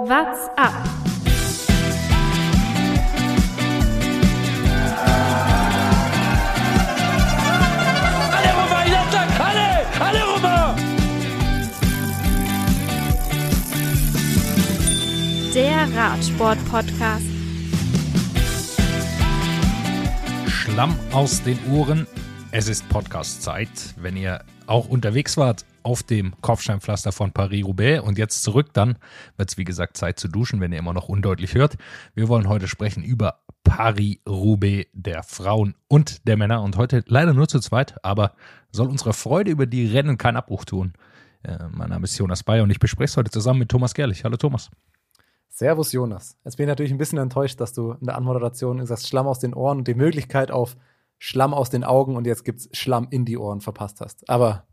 What's up? Allez Romain, il attaque Allez Allez Romain Der Radsport-Podcast. Schlamm aus den Ohren. Es ist Podcast-Zeit. Wenn ihr auch unterwegs wart auf dem Kopfsteinpflaster von Paris-Roubaix und jetzt zurück, dann wird es wie gesagt Zeit zu duschen, wenn ihr immer noch undeutlich hört. Wir wollen heute sprechen über Paris-Roubaix der Frauen und der Männer und heute leider nur zu zweit, aber soll unserer Freude über die Rennen keinen Abbruch tun. Äh, mein Name ist Jonas Bayer und ich bespreche es heute zusammen mit Thomas Gerlich. Hallo Thomas. Servus Jonas. Jetzt bin ich natürlich ein bisschen enttäuscht, dass du in der Anmoderation gesagt Schlamm aus den Ohren und die Möglichkeit auf Schlamm aus den Augen und jetzt gibt's Schlamm in die Ohren verpasst hast. Aber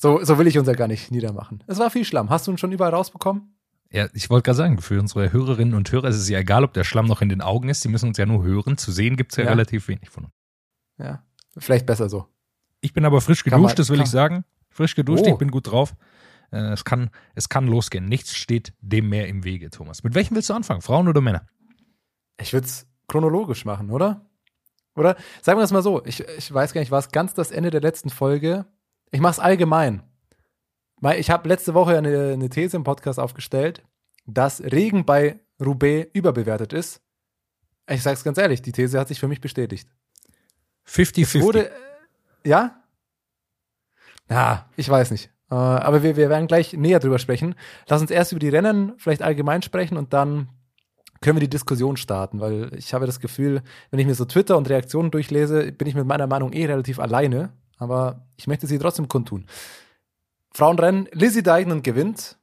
so, so will ich uns ja gar nicht niedermachen. Es war viel Schlamm. Hast du ihn schon überall rausbekommen? Ja, ich wollte gerade sagen, für unsere Hörerinnen und Hörer ist es ja egal, ob der Schlamm noch in den Augen ist. Die müssen uns ja nur hören. Zu sehen gibt's ja, Ja. relativ wenig von uns. Ja, vielleicht besser so. Ich bin aber frisch geduscht, man- das will kann- ich sagen. Frisch geduscht, Oh. ich bin gut drauf. Äh, es, kann, es kann losgehen. Nichts steht dem mehr im Wege, Thomas. Mit welchem willst du anfangen? Frauen oder Männer? Ich würde es chronologisch machen, oder? Oder sagen wir es mal so, ich, ich weiß gar nicht, war es ganz das Ende der letzten Folge? Ich mache es allgemein. Weil Ich habe letzte Woche eine, eine These im Podcast aufgestellt, dass Regen bei Roubaix überbewertet ist. Ich sage es ganz ehrlich, die These hat sich für mich bestätigt. 50-50. Wurde, äh, ja? Ja, ich weiß nicht. Äh, aber wir, wir werden gleich näher drüber sprechen. Lass uns erst über die Rennen vielleicht allgemein sprechen und dann können wir die Diskussion starten, weil ich habe das Gefühl, wenn ich mir so Twitter und Reaktionen durchlese, bin ich mit meiner Meinung eh relativ alleine, aber ich möchte sie trotzdem kundtun. Frauenrennen, Lizzie Deignan gewinnt.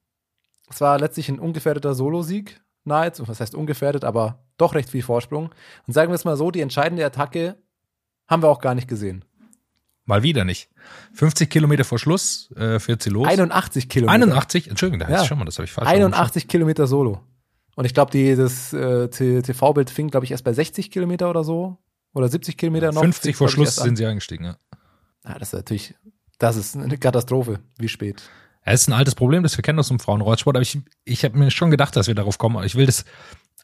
Es war letztlich ein ungefährdeter Solosieg, nahezu, was heißt ungefährdet, aber doch recht viel Vorsprung. Und sagen wir es mal so, die entscheidende Attacke haben wir auch gar nicht gesehen. Mal wieder nicht. 50 Kilometer vor Schluss äh, fährt sie los. 81 Kilometer. 81? Entschuldigung, da Ja. ja. schon mal, das habe ich falsch 81 Kilometer Solo. Und ich glaube, das äh, TV-Bild fing, glaube ich, erst bei 60 Kilometer oder so. Oder 70 Kilometer noch. 50 Fing's, vor glaub ich, Schluss sind sie eingestiegen. Ja. Ja, das ist natürlich, das ist eine Katastrophe. Wie spät. Es ist ein altes Problem, das wir kennen aus dem Frauenrollsport, aber ich, ich habe mir schon gedacht, dass wir darauf kommen. Ich will das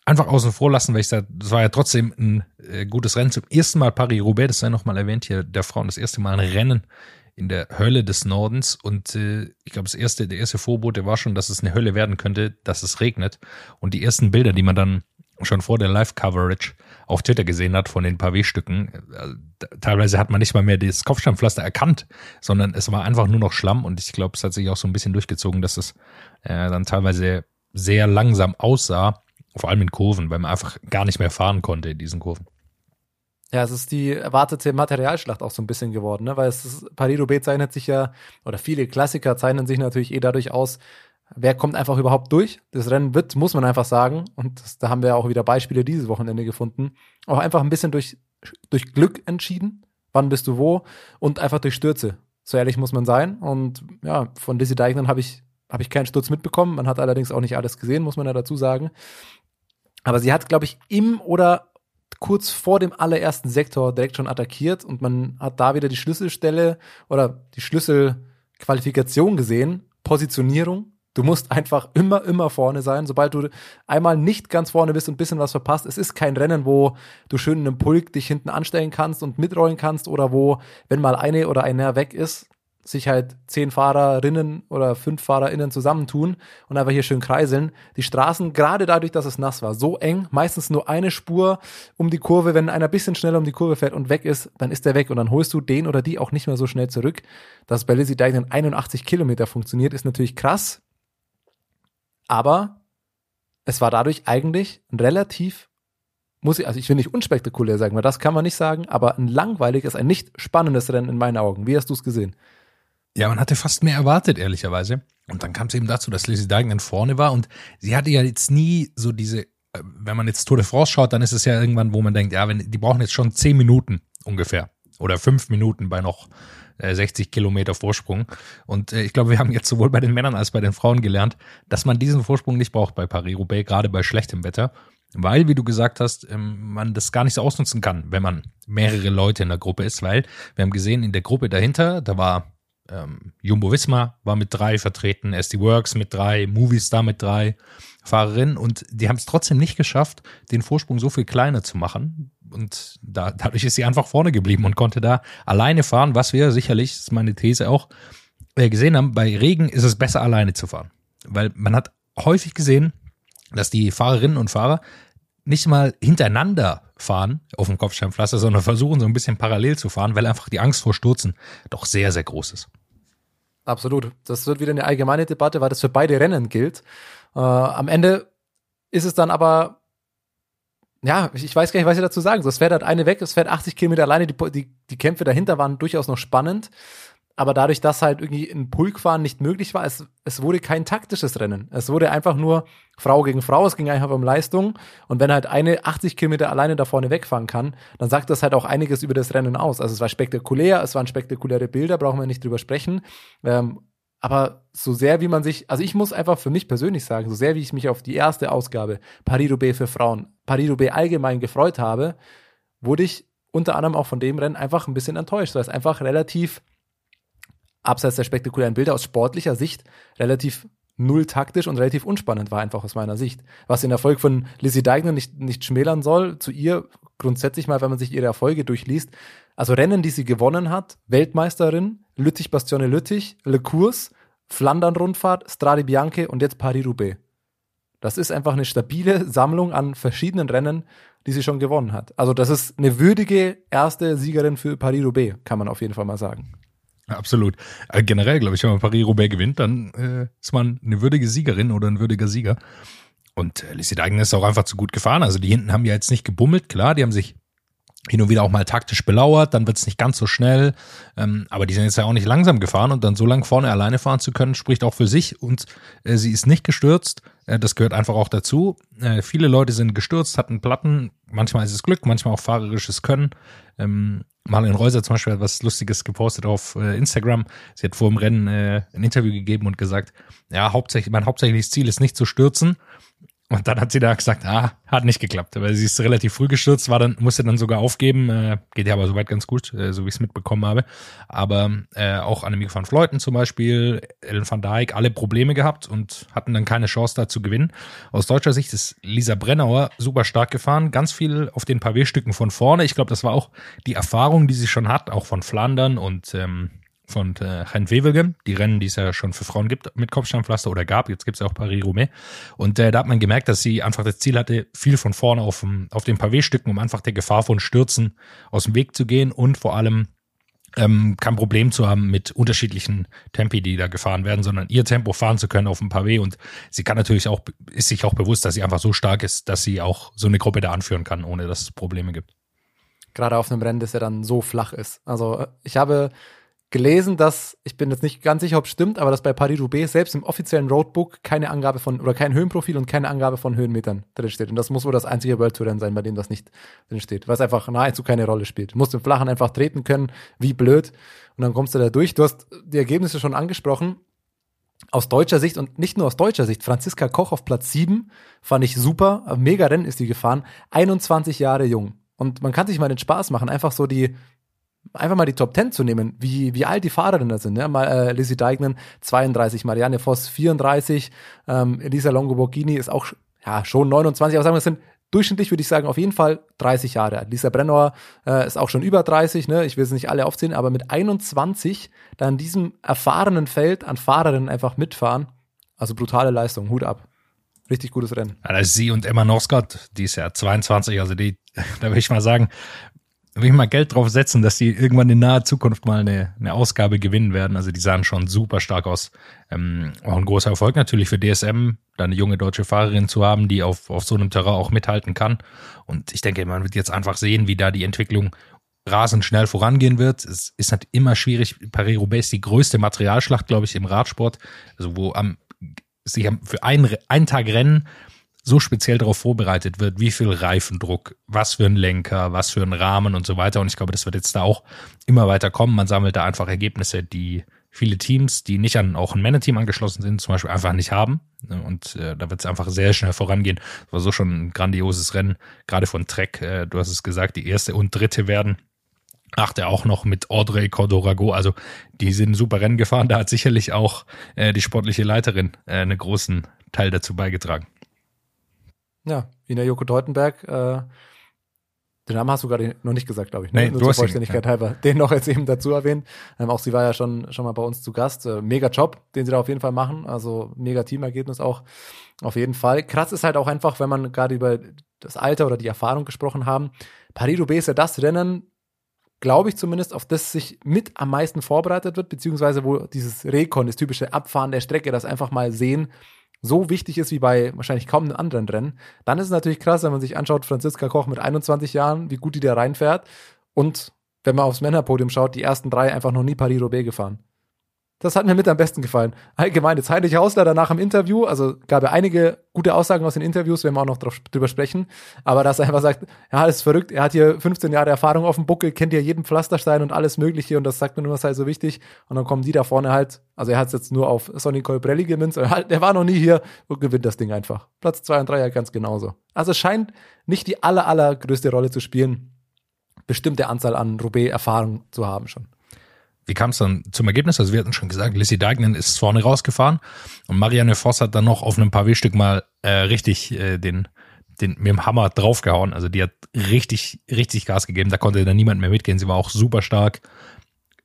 einfach außen vor lassen, weil ich sage, das war ja trotzdem ein äh, gutes Rennen. Zum ersten Mal Paris-Roubaix, das sei nochmal erwähnt hier, der Frauen, das erste Mal ein Rennen in der Hölle des Nordens. Und äh, ich glaube, das erste, der erste Vorbote war schon, dass es eine Hölle werden könnte, dass es regnet. Und die ersten Bilder, die man dann schon vor der Live-Coverage auf Twitter gesehen hat von den Pavé-Stücken, äh, teilweise hat man nicht mal mehr das Kopfsteinpflaster erkannt, sondern es war einfach nur noch Schlamm und ich glaube, es hat sich auch so ein bisschen durchgezogen, dass es äh, dann teilweise sehr langsam aussah, vor allem in Kurven, weil man einfach gar nicht mehr fahren konnte in diesen Kurven. Ja, es ist die erwartete Materialschlacht auch so ein bisschen geworden, ne? weil es Paris-Roubaix zeichnet sich ja, oder viele Klassiker zeichnen sich natürlich eh dadurch aus, wer kommt einfach überhaupt durch. Das Rennen wird, muss man einfach sagen, und das, da haben wir auch wieder Beispiele dieses Wochenende gefunden, auch einfach ein bisschen durch, durch Glück entschieden, wann bist du wo, und einfach durch Stürze. So ehrlich muss man sein. Und ja, von Lizzie Deignan habe ich, habe ich keinen Sturz mitbekommen. Man hat allerdings auch nicht alles gesehen, muss man ja dazu sagen. Aber sie hat, glaube ich, im oder kurz vor dem allerersten Sektor direkt schon attackiert und man hat da wieder die Schlüsselstelle oder die Schlüsselqualifikation gesehen. Positionierung. Du musst einfach immer, immer vorne sein. Sobald du einmal nicht ganz vorne bist und ein bisschen was verpasst, es ist kein Rennen, wo du schön in einem Pulk dich hinten anstellen kannst und mitrollen kannst oder wo, wenn mal eine oder einer weg ist, sich halt zehn Fahrerinnen oder fünf FahrerInnen zusammentun und einfach hier schön kreiseln. Die Straßen, gerade dadurch, dass es nass war, so eng, meistens nur eine Spur um die Kurve. Wenn einer ein bisschen schneller um die Kurve fährt und weg ist, dann ist der weg und dann holst du den oder die auch nicht mehr so schnell zurück. Dass bei Lizzie Deignan 81 Kilometer funktioniert, ist natürlich krass. Aber es war dadurch eigentlich ein relativ muss ich, also ich will nicht unspektakulär sagen, weil das kann man nicht sagen, aber ein langweiliges, ein nicht spannendes Rennen in meinen Augen. Wie hast du es gesehen? Ja, man hatte fast mehr erwartet, ehrlicherweise. Und dann kam es eben dazu, dass Lizzie Deignan vorne war und sie hatte ja jetzt nie so diese, äh, wenn man jetzt Tour de France schaut, dann ist es ja irgendwann, wo man denkt, ja, wenn, die brauchen jetzt schon zehn Minuten ungefähr oder fünf Minuten bei noch äh, 60 Kilometer Vorsprung. Und äh, ich glaube, wir haben jetzt sowohl bei den Männern als bei den Frauen gelernt, dass man diesen Vorsprung nicht braucht bei Paris-Roubaix, gerade bei schlechtem Wetter. Weil, wie du gesagt hast, ähm, man das gar nicht so ausnutzen kann, wenn man mehrere Leute in der Gruppe ist, weil wir haben gesehen, in der Gruppe dahinter, da war ähm, Jumbo Visma war mit drei vertreten, SD Works mit drei, Movistar mit drei Fahrerinnen und die haben es trotzdem nicht geschafft, den Vorsprung so viel kleiner zu machen. Und da, dadurch ist sie einfach vorne geblieben und konnte da alleine fahren, was wir sicherlich, ist meine These auch, äh, gesehen haben, bei Regen ist es besser alleine zu fahren. Weil man hat häufig gesehen, dass die Fahrerinnen und Fahrer nicht mal hintereinander fahren auf dem Kopfsteinpflaster, sondern versuchen so ein bisschen parallel zu fahren, weil einfach die Angst vor Stürzen doch sehr, sehr groß ist. Absolut. Das wird wieder eine allgemeine Debatte, weil das für beide Rennen gilt. Äh, am Ende ist es dann aber, ja, ich weiß gar nicht, was ich dazu sagen soll. Es fährt halt eine weg, es fährt 80 Kilometer alleine, die, die, die Kämpfe dahinter waren durchaus noch spannend aber dadurch, dass halt irgendwie ein Pulkfahren nicht möglich war, es, es wurde kein taktisches Rennen. Es wurde einfach nur Frau gegen Frau, es ging einfach um Leistung. Und wenn halt eine 80 Kilometer alleine da vorne wegfahren kann, dann sagt das halt auch einiges über das Rennen aus. Also es war spektakulär, es waren spektakuläre Bilder, brauchen wir nicht drüber sprechen. Ähm, aber so sehr wie man sich, also ich muss einfach für mich persönlich sagen, so sehr wie ich mich auf die erste Ausgabe Paris-Roubaix für Frauen, Paris-Roubaix allgemein gefreut habe, wurde ich unter anderem auch von dem Rennen einfach ein bisschen enttäuscht, weil es einfach relativ abseits der spektakulären Bilder aus sportlicher Sicht relativ null taktisch und relativ unspannend war einfach aus meiner Sicht. Was den Erfolg von Lizzie Deigner nicht, nicht schmälern soll, zu ihr grundsätzlich mal, wenn man sich ihre Erfolge durchliest. Also Rennen, die sie gewonnen hat, Weltmeisterin, Lüttich, Bastione Lüttich, Le Cours, Flandern-Rundfahrt, Strade Bianche und jetzt Paris-Roubaix. Das ist einfach eine stabile Sammlung an verschiedenen Rennen, die sie schon gewonnen hat. Also das ist eine würdige erste Siegerin für Paris-Roubaix, kann man auf jeden Fall mal sagen. Absolut. Äh, generell, glaube ich, wenn man Paris-Roubaix gewinnt, dann äh, ist man eine würdige Siegerin oder ein würdiger Sieger. Und äh, Lissi Deigen ist auch einfach zu gut gefahren. Also die hinten haben ja jetzt nicht gebummelt, klar, die haben sich hin und wieder auch mal taktisch belauert, dann wird es nicht ganz so schnell, ähm, aber die sind jetzt ja auch nicht langsam gefahren und dann so lang vorne alleine fahren zu können, spricht auch für sich und äh, sie ist nicht gestürzt, äh, das gehört einfach auch dazu. Äh, viele Leute sind gestürzt, hatten Platten, manchmal ist es Glück, manchmal auch fahrerisches Können. Ähm, Marlene Reuser zum Beispiel hat was Lustiges gepostet auf äh, Instagram. Sie hat vor dem Rennen äh, ein Interview gegeben und gesagt, ja, hauptsächlich, mein hauptsächliches Ziel ist nicht zu stürzen, und dann hat sie da gesagt, ah, hat nicht geklappt. Aber sie ist relativ früh gestürzt, war dann, musste dann sogar aufgeben. Äh, geht ja aber soweit ganz gut, äh, so wie ich es mitbekommen habe. Aber äh, auch Annemiek van Fleuten zum Beispiel, Ellen van Dijk, alle Probleme gehabt und hatten dann keine Chance da zu gewinnen. Aus deutscher Sicht ist Lisa Brennauer super stark gefahren, ganz viel auf den Pavé-Stücken von vorne. Ich glaube, das war auch die Erfahrung, die sie schon hat, auch von Flandern und ähm, von äh, Hein Wevelgem, die Rennen, die es ja schon für Frauen gibt mit Kopfsteinpflaster oder gab, jetzt gibt es ja auch Paris-Roubaix. Und äh, da hat man gemerkt, dass sie einfach das Ziel hatte, viel von vorne auf, dem, auf den Pavé-Stücken, um einfach der Gefahr von Stürzen aus dem Weg zu gehen und vor allem ähm, kein Problem zu haben mit unterschiedlichen Tempi, die da gefahren werden, sondern ihr Tempo fahren zu können auf dem Pavé. Und sie kann natürlich auch, ist sich auch bewusst, dass sie einfach so stark ist, dass sie auch so eine Gruppe da anführen kann, ohne dass es Probleme gibt. Gerade auf einem Rennen, das ja dann so flach ist. Also ich habe gelesen, dass, ich bin jetzt nicht ganz sicher, ob es stimmt, aber dass bei Paris-Roubaix selbst im offiziellen Roadbook keine Angabe von, oder kein Höhenprofil und keine Angabe von Höhenmetern drinsteht. Und das muss wohl das einzige World Tour sein, bei dem das nicht drinsteht, weil es einfach nahezu keine Rolle spielt. Du musst im Flachen einfach treten können, wie blöd, und dann kommst du da durch. Du hast die Ergebnisse schon angesprochen. Aus deutscher Sicht und nicht nur aus deutscher Sicht, Franziska Koch auf Platz 7 fand ich super. Mega Rennen ist die gefahren. 21 Jahre jung. Und man kann sich mal den Spaß machen, einfach so die einfach mal die Top 10 zu nehmen, wie, wie alt die Fahrerinnen da sind. Ne? Mal, äh, Lizzie Deignan 32, Marianne Voss 34, ähm, Elisa Longo Borghini ist auch ja, schon 29, aber sagen wir, es sind durchschnittlich würde ich sagen auf jeden Fall 30 Jahre. Lisa Brennauer äh, ist auch schon über 30, ne? ich will es nicht alle aufzählen, aber mit 21 da in diesem erfahrenen Feld an Fahrerinnen einfach mitfahren, also brutale Leistung, Hut ab. Richtig gutes Rennen. Ja, das ist sie und Emma Norscott, die ist ja 22, also die, da würde ich mal sagen, will ich mal Geld drauf setzen, dass die irgendwann in naher Zukunft mal eine, eine Ausgabe gewinnen werden. Also die sahen schon super stark aus. Ähm, auch ein großer Erfolg natürlich für DSM, da eine junge deutsche Fahrerin zu haben, die auf, auf so einem Terrain auch mithalten kann. Und ich denke, man wird jetzt einfach sehen, wie da die Entwicklung rasend schnell vorangehen wird. Es ist halt immer schwierig. Paris-Roubaix ist die größte Materialschlacht, glaube ich, im Radsport. Also wo am, sich für einen, einen Tag Rennen so speziell darauf vorbereitet wird, wie viel Reifendruck, was für ein Lenker, was für ein Rahmen und so weiter. Und ich glaube, das wird jetzt da auch immer weiter kommen. Man sammelt da einfach Ergebnisse, die viele Teams, die nicht an auch ein Männerteam angeschlossen sind, zum Beispiel einfach nicht haben. Und äh, da wird es einfach sehr schnell vorangehen. Das war so schon ein grandioses Rennen, gerade von Trek. Äh, du hast es gesagt, die erste und dritte werden achte auch noch mit Audrey Cordorago. Also die sind super Rennen gefahren. Da hat sicherlich auch äh, die sportliche Leiterin äh, einen großen Teil dazu beigetragen. Ja, Ina Joko Teutenberg, äh, den Namen hast du gerade noch nicht gesagt, glaube ich. Nee, Nur zur Vollständigkeit halber. Den noch jetzt eben dazu erwähnt. Ähm, auch sie war ja schon, schon mal bei uns zu Gast. Äh, mega Job, den sie da auf jeden Fall machen. Also mega Teamergebnis auch auf jeden Fall. Krass ist halt auch einfach, wenn man gerade über das Alter oder die Erfahrung gesprochen haben. Paris-Roubaix ist ja das Rennen, glaube ich zumindest, auf das sich mit am meisten vorbereitet wird, beziehungsweise wo dieses Rekon, das typische Abfahren der Strecke, das einfach mal sehen, so wichtig ist wie bei wahrscheinlich kaum einem anderen Rennen. Dann ist es natürlich krass, wenn man sich anschaut, Franziska Koch mit 21 Jahren, wie gut die da reinfährt. Und wenn man aufs Männerpodium schaut, die ersten drei einfach noch nie Paris-Roubaix gefahren. Das hat mir mit am besten gefallen. Allgemein, jetzt Heinrich Hausler danach im Interview, also gab er einige gute Aussagen aus den Interviews, werden wir auch noch drüber sprechen, aber dass er einfach sagt, ja, das ist verrückt, er hat hier 15 Jahre Erfahrung auf dem Buckel, kennt hier jeden Pflasterstein und alles mögliche und das sagt mir nur, was halt so wichtig und dann kommen die da vorne halt, also er hat es jetzt nur auf Sonny Colbrelli gemünzt, aber halt, der war noch nie hier und gewinnt das Ding einfach. Platz zwei und drei ja ganz genauso. Also es scheint nicht die aller, allergrößte Rolle zu spielen, bestimmte Anzahl an Roubaix-Erfahrung zu haben schon. Wie kam es dann zum Ergebnis? Also wir hatten schon gesagt, Lissy Dagnen ist vorne rausgefahren und Marianne Voss hat dann noch auf einem Pavé-Stück mal äh, richtig äh, den, den mit dem Hammer draufgehauen. Also die hat richtig, richtig Gas gegeben. Da konnte dann niemand mehr mitgehen. Sie war auch super stark.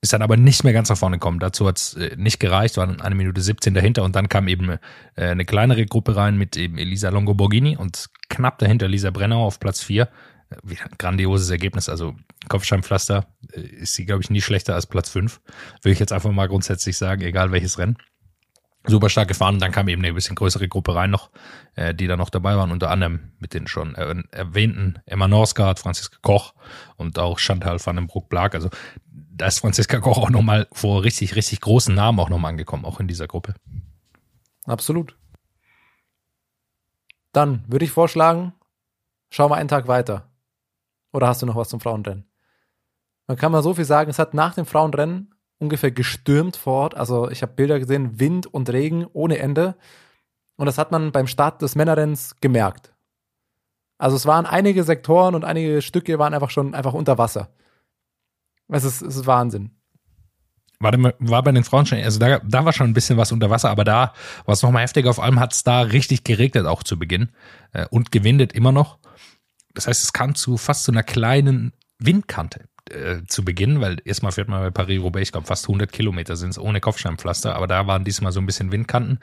Ist dann aber nicht mehr ganz nach vorne gekommen. Dazu hat es äh, nicht gereicht, waren eine Minute 17 dahinter und dann kam eben äh, eine kleinere Gruppe rein mit eben Elisa Longoborghini und knapp dahinter Lisa Brennau auf Platz 4 wieder ein grandioses Ergebnis. Also Kopfsteinpflaster äh, ist sie, glaube ich, nie schlechter als Platz 5. Würde ich jetzt einfach mal grundsätzlich sagen, egal welches Rennen. Super stark gefahren und dann kam eben eine bisschen größere Gruppe rein noch, äh, die da noch dabei waren, unter anderem mit den schon äh, erwähnten Emma Norsgaard, Franziska Koch und auch Chantal van den Broek-Blag. Also da ist Franziska Koch auch nochmal vor richtig, richtig großen Namen auch nochmal angekommen, auch in dieser Gruppe. Absolut. Dann würde ich vorschlagen, schauen wir einen Tag weiter. Oder hast du noch was zum Frauenrennen? Man kann mal so viel sagen, es hat nach dem Frauenrennen ungefähr gestürmt vor Ort. Also ich habe Bilder gesehen, Wind und Regen ohne Ende. Und das hat man beim Start des Männerrennens gemerkt. Also es waren einige Sektoren und einige Stücke waren einfach schon einfach unter Wasser. Es ist, es ist Wahnsinn. War, war bei den Frauen schon, also da, da war schon ein bisschen was unter Wasser, aber da war es nochmal heftiger. Vor allem hat es da richtig geregnet auch zu Beginn äh, und gewindet immer noch. Das heißt, es kam zu fast zu einer kleinen Windkante äh, zu Beginn, weil erstmal fährt man bei Paris-Roubaix, ich glaube fast 100 Kilometer sind es ohne Kopfsteinpflaster, aber da waren diesmal so ein bisschen Windkanten,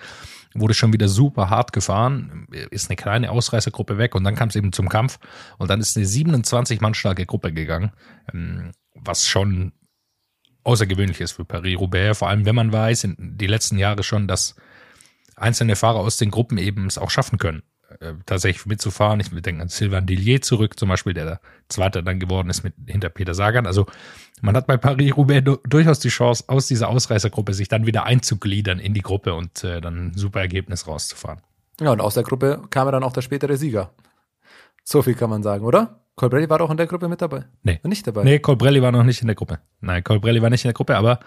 wurde schon wieder super hart gefahren, ist eine kleine Ausreißergruppe weg und dann kam es eben zum Kampf und dann ist eine 27 Mann starke Gruppe gegangen, ähm, was schon außergewöhnlich ist für Paris-Roubaix, vor allem wenn man weiß, in die letzten Jahre schon, dass einzelne Fahrer aus den Gruppen eben es auch schaffen können äh, tatsächlich mitzufahren. Ich denke an Sylvain Dillier zurück, zum Beispiel, der der Zweiter dann geworden ist mit hinter Peter Sagan. Also man hat bei Paris-Roubaix durchaus die Chance, aus dieser Ausreißergruppe sich dann wieder einzugliedern in die Gruppe und äh, dann ein super Ergebnis rauszufahren. Ja, und aus der Gruppe kam dann auch der spätere Sieger. So viel kann man sagen, oder? Colbrelli war doch in der Gruppe mit dabei? Nee. Nicht dabei? Nee, Colbrelli war noch nicht in der Gruppe. Nein, Colbrelli war nicht in der Gruppe, aber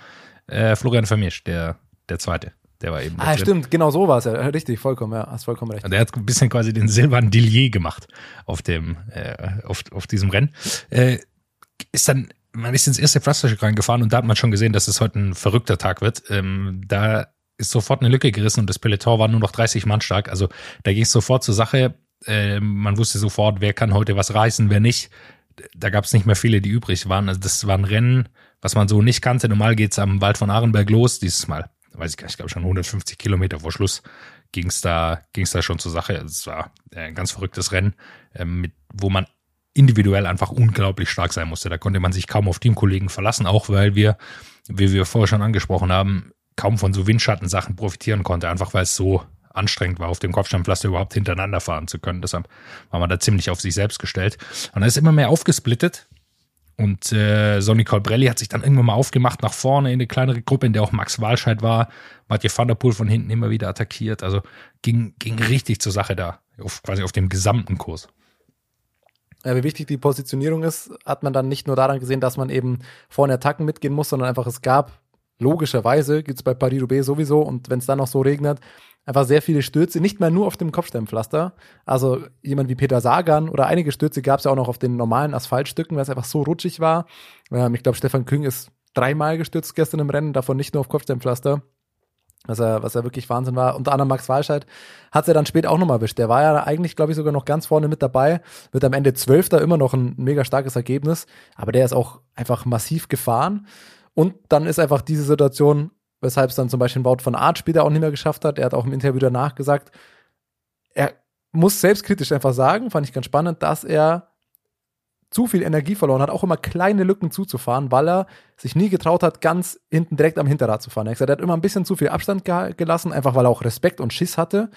äh, Florian Vermisch, der, der Zweite. Der war eben. Ah, drin. stimmt, genau so war es ja. Richtig, vollkommen, ja, hast vollkommen recht. Der hat ein bisschen quasi den Silvan Dillier gemacht auf dem, äh, auf, auf diesem Rennen. Äh, ist dann, man ist ins erste Pflasterstück reingefahren und da hat man schon gesehen, dass es heute ein verrückter Tag wird. Ähm, da ist sofort eine Lücke gerissen und das Peloton war nur noch 30 Mann stark. Also da ging es sofort zur Sache. Äh, man wusste sofort, wer kann heute was reißen, wer nicht. Da gab es nicht mehr viele, die übrig waren. Also das war ein Rennen, was man so nicht kannte. Normal geht's am Wald von Arenberg los, dieses Mal weiß ich gar nicht, ich glaube schon 150 Kilometer vor Schluss ging es da, ging's da schon zur Sache. Es war ein ganz verrücktes Rennen, ähm, mit, wo man individuell einfach unglaublich stark sein musste. Da konnte man sich kaum auf Teamkollegen verlassen, auch weil wir, wie wir vorher schon angesprochen haben, kaum von so Windschattensachen profitieren konnte, einfach weil es so anstrengend war, auf dem Kopfsteinpflaster überhaupt hintereinander fahren zu können. Deshalb war man da ziemlich auf sich selbst gestellt. Und da ist immer mehr aufgesplittet. Und äh, Sonny Colbrelli hat sich dann irgendwann mal aufgemacht nach vorne in eine kleinere Gruppe, in der auch Max Walscheid war. Mathieu van der Poel von hinten immer wieder attackiert. Also ging, ging richtig zur Sache da, auf, quasi auf dem gesamten Kurs. Ja, wie wichtig die Positionierung ist, hat man dann nicht nur daran gesehen, dass man eben vorne Attacken mitgehen muss, sondern einfach es gab, logischerweise, gibt es bei Paris-Roubaix sowieso und wenn es dann noch so regnet, einfach sehr viele Stürze, nicht mehr nur auf dem Kopfsteinpflaster. Also jemand wie Peter Sagan oder einige Stürze gab es ja auch noch auf den normalen Asphaltstücken, weil es einfach so rutschig war. Ähm, ich glaube, Stefan Küng ist dreimal gestürzt gestern im Rennen, davon nicht nur auf Kopfsteinpflaster. Was er, was er wirklich Wahnsinn war. Unter anderem Max Walscheid hat ja dann später auch nochmal erwischt. Der war ja eigentlich, glaube ich, sogar noch ganz vorne mit dabei. Wird am Ende Zwölfter immer noch ein mega starkes Ergebnis. Aber der ist auch einfach massiv gefahren. Und dann ist einfach diese Situation, weshalb es dann zum Beispiel Wout von Art später auch nicht mehr geschafft hat. Er hat auch im Interview danach gesagt, er muss selbstkritisch einfach sagen, fand ich ganz spannend, dass er zu viel Energie verloren hat, auch immer kleine Lücken zuzufahren, weil er sich nie getraut hat, ganz hinten direkt am Hinterrad zu fahren. Er hat gesagt, er hat immer ein bisschen zu viel Abstand ge gelassen, einfach weil er auch Respekt und Schiss hatte.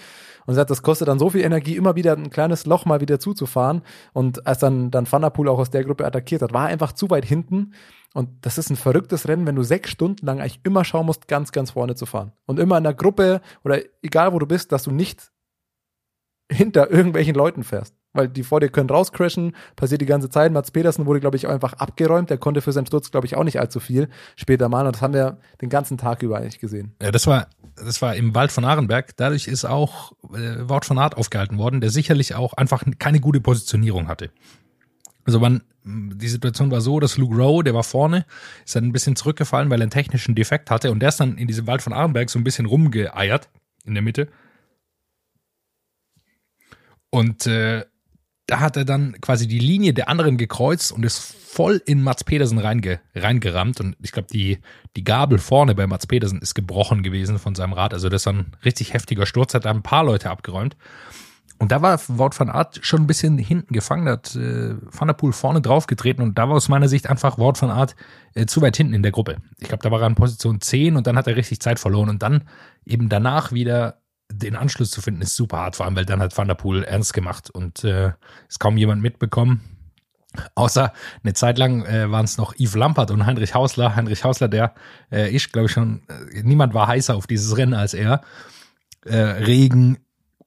Und er sagt, das kostet dann so viel Energie, immer wieder ein kleines Loch mal wieder zuzufahren. Und als dann, dann Van der Poel auch aus der Gruppe attackiert hat, war er einfach zu weit hinten. Und das ist ein verrücktes Rennen, wenn du sechs Stunden lang eigentlich immer schauen musst, ganz, ganz vorne zu fahren. Und immer in der Gruppe oder egal wo du bist, dass du nicht hinter irgendwelchen Leuten fährst weil die vor dir können rauscrashen, passiert die ganze Zeit. Mats Petersen wurde, glaube ich, einfach abgeräumt. Der konnte für seinen Sturz, glaube ich, auch nicht allzu viel später mal. Und das haben wir den ganzen Tag über eigentlich gesehen. Ja, das war, das war im Wald von Arenberg. Dadurch ist auch äh, Wort von Art aufgehalten worden, der sicherlich auch einfach keine gute Positionierung hatte. Also man, die Situation war so, dass Luke Rowe, der war vorne, ist dann ein bisschen zurückgefallen, weil er einen technischen Defekt hatte und der ist dann in diesem Wald von Arenberg so ein bisschen rumgeeiert in der Mitte. Und äh, da hat er dann quasi die Linie der anderen gekreuzt und ist voll in Mats Pedersen reinge, reingerammt. Und ich glaube, die, die Gabel vorne bei Mats Pedersen ist gebrochen gewesen von seinem Rad. Also das ist ein richtig heftiger Sturz, hat da ein paar Leute abgeräumt. Und da war Wout van Art schon ein bisschen hinten gefangen, da hat äh, Van der Poel vorne draufgetreten und da war aus meiner Sicht einfach Wout van Art äh, zu weit hinten in der Gruppe. Ich glaube, da war er in Position 10 und dann hat er richtig Zeit verloren und dann eben danach wieder den Anschluss zu finden, ist super hart, vor allem, weil dann hat Van der Poel ernst gemacht und äh, ist kaum jemand mitbekommen. Außer eine Zeit lang äh, waren es noch Yves Lampert und Heinrich Hausler. Heinrich Hausler, der äh, ich glaube ich schon, äh, niemand war heißer auf dieses Rennen als er. Äh, Regen,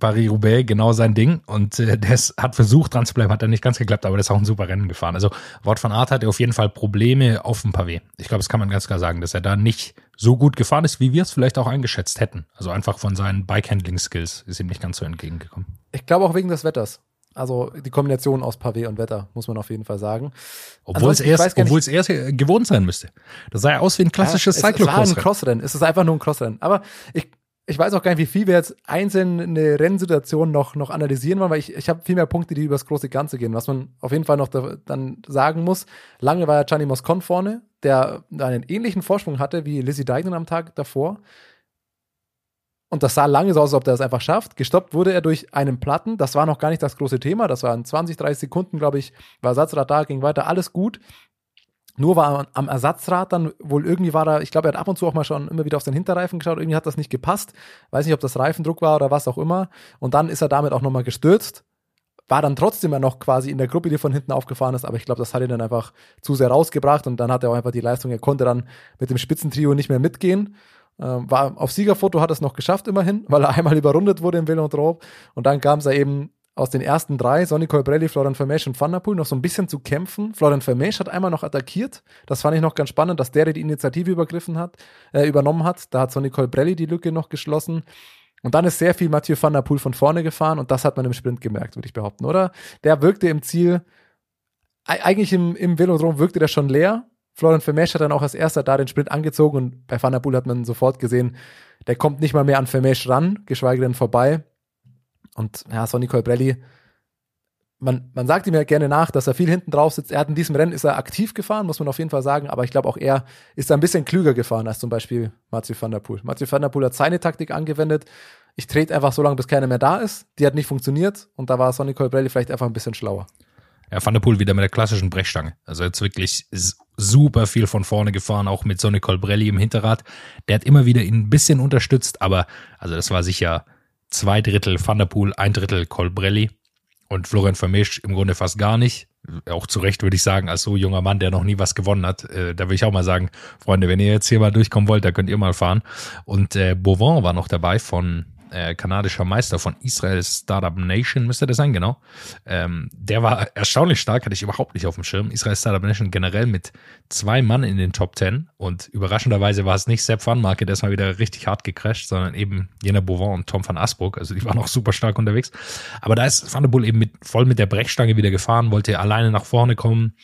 Paris-Roubaix genau sein Ding und äh, das hat versucht dran zu bleiben, hat dann nicht ganz geklappt, aber das ist auch ein super Rennen gefahren. Also Wort von Art hatte auf jeden Fall Probleme auf dem Pavé. Ich glaube, das kann man ganz klar sagen, dass er da nicht so gut gefahren ist, wie wir es vielleicht auch eingeschätzt hätten. Also einfach von seinen Bike-Handling-Skills ist ihm nicht ganz so entgegengekommen. Ich glaube auch wegen des Wetters. Also die Kombination aus Pavé und Wetter, muss man auf jeden Fall sagen. Obwohl es erst, obwohl es erst gewohnt sein müsste. Das sah ja aus wie ein klassisches ja, Cyclocross. Es war ein Crossrennen. Es ist einfach nur ein Crossrennen. Aber ich ich weiß auch gar nicht, wie viel wir jetzt einzelne Rennsituationen noch, noch analysieren wollen, weil ich, ich habe viel mehr Punkte, die über das große Ganze gehen. Was man auf jeden Fall noch da, dann sagen muss, lange war ja Gianni Moscon vorne, der einen ähnlichen Vorsprung hatte wie Lizzie Deignan am Tag davor. Und das sah lange so aus, als ob der das einfach schafft. Gestoppt wurde er durch einen Platten. Das war noch gar nicht das große Thema. Das waren 20, 30 Sekunden, glaube ich, war Ersatzrad da, ging weiter, alles gut. Nur war am Ersatzrad dann wohl irgendwie war da, ich glaube, er hat ab und zu auch mal schon immer wieder auf den Hinterreifen geschaut, irgendwie hat das nicht gepasst. Weiß nicht, ob das Reifendruck war oder was auch immer. Und dann ist er damit auch nochmal gestürzt. War dann trotzdem ja noch quasi in der Gruppe, die von hinten aufgefahren ist, aber ich glaube, das hat ihn dann einfach zu sehr rausgebracht und dann hat er auch einfach die Leistung, er konnte dann mit dem Spitzentrio nicht mehr mitgehen. Ähm, war auf Siegerfoto hat er es noch geschafft immerhin, weil er einmal überrundet wurde im Velodrome und dann kam es ja eben aus den ersten drei, Sonny Colbrelli, Florian Vermeesch und Van der Poel, noch so ein bisschen zu kämpfen. Florian Vermeesch hat einmal noch attackiert. Das fand ich noch ganz spannend, dass der die Initiative übergriffen hat, äh, übernommen hat. Da hat Sonny Colbrelli die Lücke noch geschlossen. Und dann ist sehr viel Mathieu van der Poel von vorne gefahren und das hat man im Sprint gemerkt, würde ich behaupten, oder? Der wirkte im Ziel, eigentlich im, im Velodrom wirkte der schon leer. Florian Vermeesch hat dann auch als erster da den Sprint angezogen und bei Van der Poel hat man sofort gesehen, der kommt nicht mal mehr an Vermeesch ran, geschweige denn vorbei. Und ja, Sonny Colbrelli, man, man sagt ihm ja gerne nach, dass er viel hinten drauf sitzt. Er hat in diesem Rennen ist er aktiv gefahren, muss man auf jeden Fall sagen, aber ich glaube auch er ist ein bisschen klüger gefahren als zum Beispiel Mathieu van der Poel. Mathieu van der Poel hat seine Taktik angewendet. Ich trete einfach so lange, bis keiner mehr da ist. Die hat nicht funktioniert und da war Sonny Colbrelli vielleicht einfach ein bisschen schlauer. Ja, Van der Poel wieder mit der klassischen Brechstange. Also jetzt wirklich super viel von vorne gefahren, auch mit Sonny Colbrelli im Hinterrad. Der hat immer wieder ihn ein bisschen unterstützt, aber also das war sicher zwei Drittel Van der ein Drittel Colbrelli und Florian Vermesch im Grunde fast gar nicht. Auch zu Recht würde ich sagen, als so junger Mann, der noch nie was gewonnen hat. Äh, da würde ich auch mal sagen, Freunde, wenn ihr jetzt hier mal durchkommen wollt, da könnt ihr mal fahren. Und äh, Beauvant war noch dabei von äh, kanadischer Meister von Israel Startup Nation, müsste das sein, genau. Ähm, der war erstaunlich stark, hatte ich überhaupt nicht auf dem Schirm. Israel Startup Nation generell mit zwei Mann in den Top Ten und überraschenderweise war es nicht Sepp Van Marke, der ist mal wieder richtig hart gecrashed, sondern eben Jena Bouvin und Tom van Asbrook, also die waren auch super stark unterwegs. Aber da ist Van der Bull eben mit, voll mit der Brechstange wieder gefahren, wollte alleine nach vorne kommen,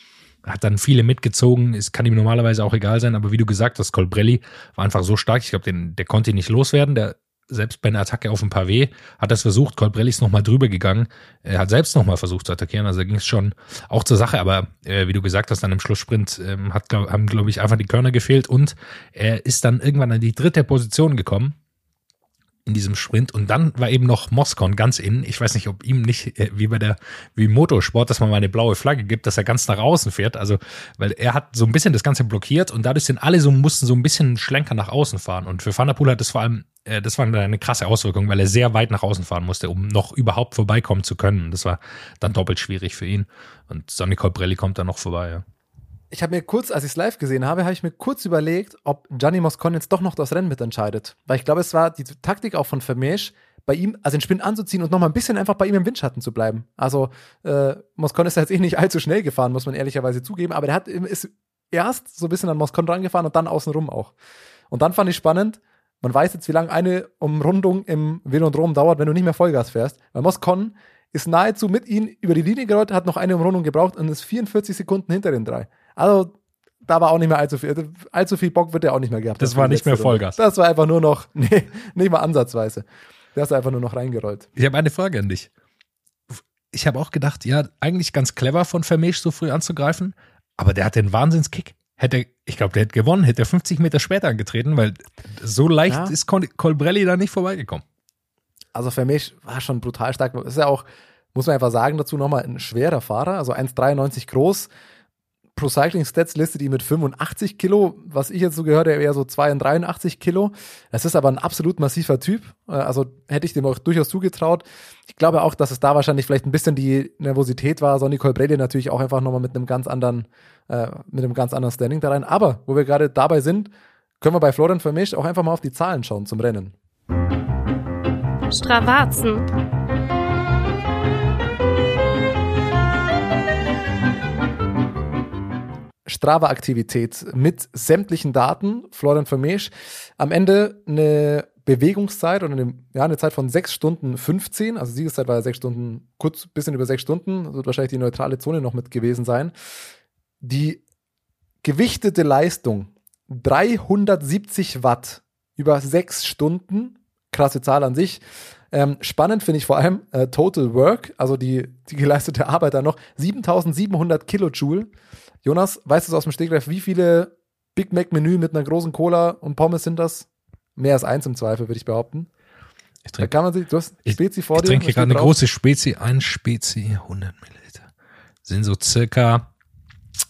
hat dann viele mitgezogen. Es kann ihm normalerweise auch egal sein, aber wie du gesagt hast, Colbrelli war einfach so stark. Ich glaube, der konnte ihn nicht loswerden. Der selbst bei einer Attacke auf dem Pavé hat das versucht. Colbrelli ist nochmal drüber gegangen. Er hat selbst nochmal versucht zu attackieren. Also ging es schon auch zur Sache. Aber äh, wie du gesagt hast, dann im Schlusssprint ähm, hat, glaub, haben, glaube ich, einfach die Körner gefehlt. Und er ist dann irgendwann an die dritte Position gekommen in diesem Sprint. Und dann war eben noch Moskon ganz innen. Ich weiß nicht, ob ihm nicht, äh, wie bei der, wie im Motorsport, dass man mal eine blaue Flagge gibt, dass er ganz nach außen fährt. Also, weil er hat so ein bisschen das Ganze blockiert und dadurch sind alle so, mussten so ein bisschen Schlenker nach außen fahren. Und für Van hat das vor allem, äh, das war eine krasse Auswirkung, weil er sehr weit nach außen fahren musste, um noch überhaupt vorbeikommen zu können. Das war dann doppelt schwierig für ihn. Und Sonny Colbrelli kommt dann noch vorbei, ja ich habe mir kurz, als ich es live gesehen habe, habe ich mir kurz überlegt, ob Gianni Moscon jetzt doch noch das Rennen mitentscheidet. Weil ich glaube, es war die Taktik auch von Vermeesch, bei ihm, also den Sprint anzuziehen und noch mal ein bisschen einfach bei ihm im Windschatten zu bleiben. Also äh, Moscon ist ja jetzt eh nicht allzu schnell gefahren, muss man ehrlicherweise zugeben, aber der hat ist erst so ein bisschen an Moscon rangefahren und dann außenrum auch. Und dann fand ich spannend, man weiß jetzt, wie lange eine Umrundung im Velodrom dauert, wenn du nicht mehr Vollgas fährst. Weil Moscon ist nahezu mit ihnen über die Linie gerollt, hat noch eine Umrundung gebraucht und ist 44 Sekunden hinter den drei. Also da war auch nicht mehr allzu viel. Allzu viel Bock wird er auch nicht mehr gehabt. Das war nicht mehr Vollgas. Das war einfach nur noch, nee, nicht mal ansatzweise. Der ist einfach nur noch reingerollt. Ich habe eine Frage an dich. Ich habe auch gedacht, ja, eigentlich ganz clever von Vermeesch so früh anzugreifen, aber der hat den Wahnsinnskick. Hätte, ich glaube, der hätte gewonnen, hätte er 50 Meter später angetreten, weil so leicht ja. ist Colbrelli da nicht vorbeigekommen. Also Vermeesch war schon brutal stark. Ist ja auch, muss man einfach sagen, dazu nochmal ein schwerer Fahrer, also 1,93 groß, Pro Cycling Stats listet ihn mit 85 Kilo, was ich jetzt so gehört habe, eher so 82 Kilo. Das ist aber ein absolut massiver Typ. Äh, also hätte ich dem auch durchaus zugetraut. Ich glaube auch, dass es da wahrscheinlich vielleicht ein bisschen die Nervosität war. Sonny Colbrelli natürlich auch einfach nochmal mit einem ganz anderen, äh, mit einem ganz anderen Standing da rein. Aber wo wir gerade dabei sind, können wir bei Florian Vermisch auch einfach mal auf die Zahlen schauen zum Rennen. Stravazen. Strava-Aktivität mit sämtlichen Daten, Florian Vermeesch. Am Ende eine Bewegungszeit oder eine, ja, eine Zeit von 6 Stunden 15, also Siegeszeit war ja 6 Stunden, kurz bisschen über 6 Stunden, wird wahrscheinlich die neutrale Zone noch mit gewesen sein. Die gewichtete Leistung 370 Watt über 6 Stunden, krasse Zahl an sich. Ähm, spannend finde ich vor allem äh, Total Work, also die, die geleistete Arbeit da noch, 7700 Kilojoule. Jonas, weißt du aus dem Stegreif, wie viele Big Mac Menü mit einer großen Cola und Pommes sind das? Mehr als eins im Zweifel, würde ich behaupten. Ich trinke, da kann man sich, du hast Spezi vor ich dir. Ich trinke gerade eine große Spezi, ein Spezi, 100 Milliliter. Sind so circa,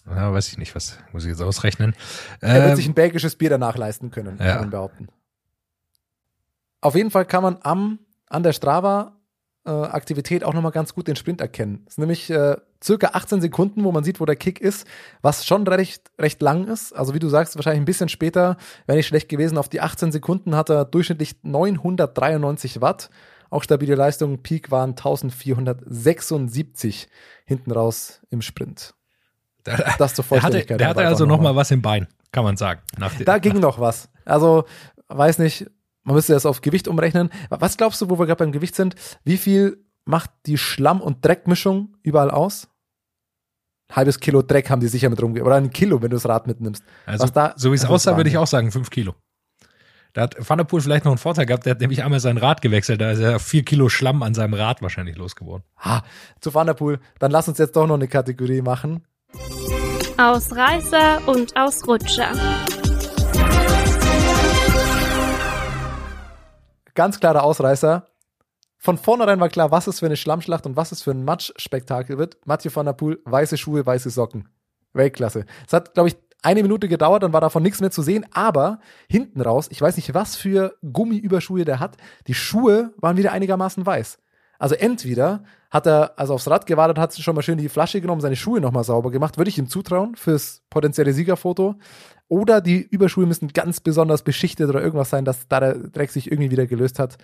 ja, weiß ich nicht, was muss ich jetzt ausrechnen. Er wird ähm, sich ein belgisches Bier danach leisten können, ja. kann man behaupten. Auf jeden Fall kann man am, an der Strava äh, Aktivität auch nochmal ganz gut den Sprint erkennen. Das ist nämlich äh, circa 18 Sekunden, wo man sieht, wo der Kick ist, was schon recht, recht lang ist. Also wie du sagst, wahrscheinlich ein bisschen später wäre nicht schlecht gewesen. Auf die 18 Sekunden hat er durchschnittlich 993 Watt. Auch stabile Leistung, Peak waren 1476 hinten raus im Sprint. Das zur Vollständigkeit. Der hatte, der hatte also nochmal was im Bein, kann man sagen. da ging noch was. Also, weiß nicht, man müsste das auf Gewicht umrechnen. Was glaubst du, wo wir gerade beim Gewicht sind? Wie viel macht die Schlamm- und Dreckmischung überall aus? Ein halbes Kilo Dreck haben die sicher mit rumgegeben. Oder ein Kilo, wenn du das Rad mitnimmst. Also, da, so wie es aussah, würde ich auch sagen, fünf Kilo. Da hat Van der Poel vielleicht noch einen Vorteil gehabt, der hat nämlich einmal sein Rad gewechselt, da ist er vier Kilo Schlamm an seinem Rad wahrscheinlich losgeworden. Ha, zu Van der Poel, dann lass uns jetzt doch noch eine Kategorie machen. Ausreißer und Ausrutscher. Ganz klarer Ausreißer. Von vornherein war klar, was es für eine Schlammschlacht und was es für ein Matschspektakel wird. Mathieu van der Poel, weiße Schuhe, weiße Socken. Weltklasse. Es hat, glaube ich, eine Minute gedauert, dann war davon nichts mehr zu sehen, aber hinten raus, ich weiß nicht, was für Gummiüberschuhe der hat, die Schuhe waren wieder einigermaßen weiß. Also entweder hat er, also aufs Rad gewartet, hat schon mal schön die Flasche genommen, seine Schuhe nochmal sauber gemacht, würde ich ihm zutrauen fürs potenzielle Siegerfoto. Oder die Überschuhe müssen ganz besonders beschichtet oder irgendwas sein, dass da der Dreck sich irgendwie wieder gelöst hat.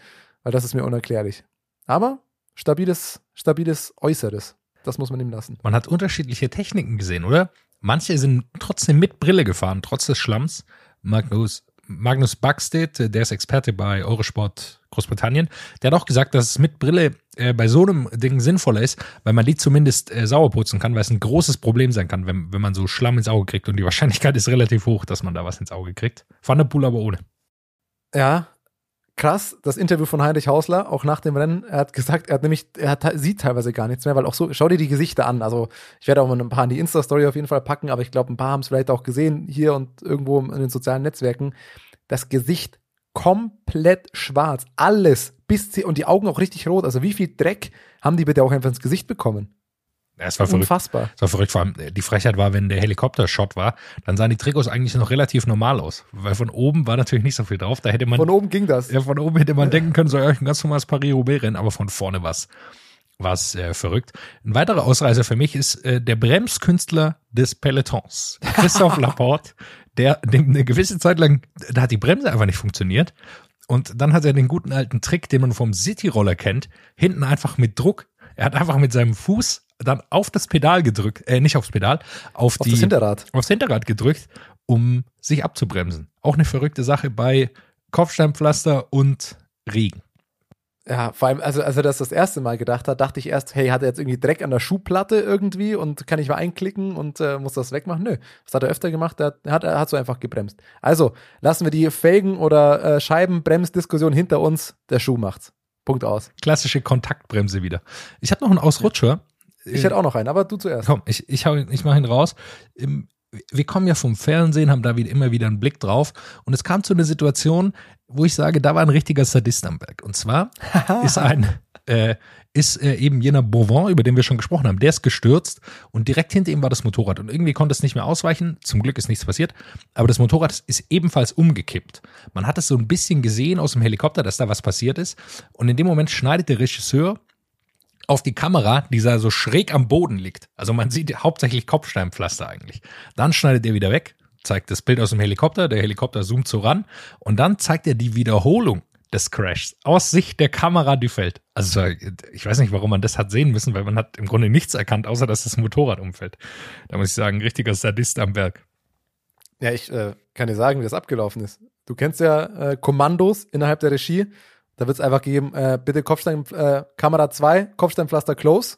weil das ist mir unerklärlich. Aber stabiles, stabiles Äußeres. Das muss man ihm lassen. Man hat unterschiedliche Techniken gesehen, oder? Manche sind trotzdem mit Brille gefahren, trotz des Schlamms. Magnus, Magnus Backstedt, der ist Experte bei Eurosport Großbritannien, der hat auch gesagt, dass es mit Brille äh, bei so einem Ding sinnvoller ist, weil man die zumindest äh, sauer putzen kann, weil es ein großes Problem sein kann, wenn, wenn man so Schlamm ins Auge kriegt. Und die Wahrscheinlichkeit ist relativ hoch, dass man da was ins Auge kriegt. Van der Poel aber ohne. Ja, krass, das Interview von Heinrich Hausler, auch nach dem Rennen, er hat gesagt, er hat nämlich, er hat, sieht teilweise gar nichts mehr, weil auch so, schau dir die Gesichter an. Also ich werde auch mal ein paar in die Insta-Story auf jeden Fall packen, aber ich glaube, ein paar haben es vielleicht auch gesehen, hier und irgendwo in den sozialen Netzwerken. Das Gesicht komplett schwarz. Alles. Bis sie, und die Augen auch richtig rot. Also wie viel Dreck haben die bitte auch einfach ins Gesicht bekommen? Ja, es war verrückt. Unfassbar. Es war verrückt. Vor allem äh, die Frechheit war, wenn der Helikopter-Shot war, dann sahen die Trikots eigentlich noch relativ normal aus. Weil von oben war natürlich nicht so viel drauf. Da hätte man. Von oben ging das. Ja, von oben hätte man denken können, so ja, ein ganz normales Paris-Roubaix-Rennen, aber von vorne war's was äh, verrückt. Ein weiterer Ausreißer für mich ist äh, der Bremskünstler des Pelotons, Christoph Laporte, der dem eine gewisse Zeit lang, da hat die Bremse einfach nicht funktioniert. Und dann hat er den guten alten Trick, den man vom City-Roller kennt, hinten einfach mit Druck. Er hat einfach mit seinem Fuß dann auf das Pedal gedrückt, äh, nicht aufs Pedal, auf, Auf die, das Hinterrad. aufs Hinterrad gedrückt, um sich abzubremsen. Auch eine verrückte Sache bei Kopfsteinpflaster und Regen. Ja, vor allem, also als er das das erste Mal gedacht hat, dachte ich erst, hey, hat er jetzt irgendwie Dreck an der Schuhplatte irgendwie und kann ich mal einklicken und äh, muss das wegmachen? Nö, das hat er öfter gemacht, er hat, er hat, so einfach gebremst. Also, lassen wir die Felgen- oder äh, Scheibenbremsdiskussion hinter uns, der Schuh macht's. Punkt aus. Klassische Kontaktbremse wieder. Ich hatte noch einen Ausrutscher. Ich hätte auch noch einen, aber du zuerst. Komm, ich, ich, hau, ihn- ich mache ihn raus. Wir kommen ja vom Fernsehen, haben da wieder, immer wieder einen Blick drauf. Und es kam zu einer Situation, wo ich sage, da war ein richtiger Sadist am Berg. Und zwar ist ein, äh, ist äh, eben jener Bouvin, über den wir schon gesprochen haben, der ist gestürzt und direkt hinter ihm war das Motorrad. Und irgendwie konnte es nicht mehr ausweichen. Zum Glück ist nichts passiert. Aber das Motorrad ist ebenfalls umgekippt. Man hat es so ein bisschen gesehen aus dem Helikopter, dass da was passiert ist. Und in dem Moment schneidet der Regisseur auf die Kamera, die da so schräg am Boden liegt. Also man sieht hauptsächlich Kopfsteinpflaster eigentlich. Dann schneidet er wieder weg, zeigt das Bild aus dem Helikopter, der Helikopter zoomt so ran und dann zeigt er die Wiederholung des Crashs aus Sicht der Kamera, fällt. Also ich weiß nicht, warum man das hat sehen müssen, weil man hat im Grunde nichts erkannt, außer dass das Motorrad umfällt. Da muss ich sagen, richtiger Sadist am Berg. Ja, ich äh, kann dir sagen, wie das abgelaufen ist. Du kennst ja äh, Kommandos innerhalb der Regie. Da wird es einfach gegeben, äh, bitte Kopfstein, äh, Kamera 2, Kopfsteinpflaster close.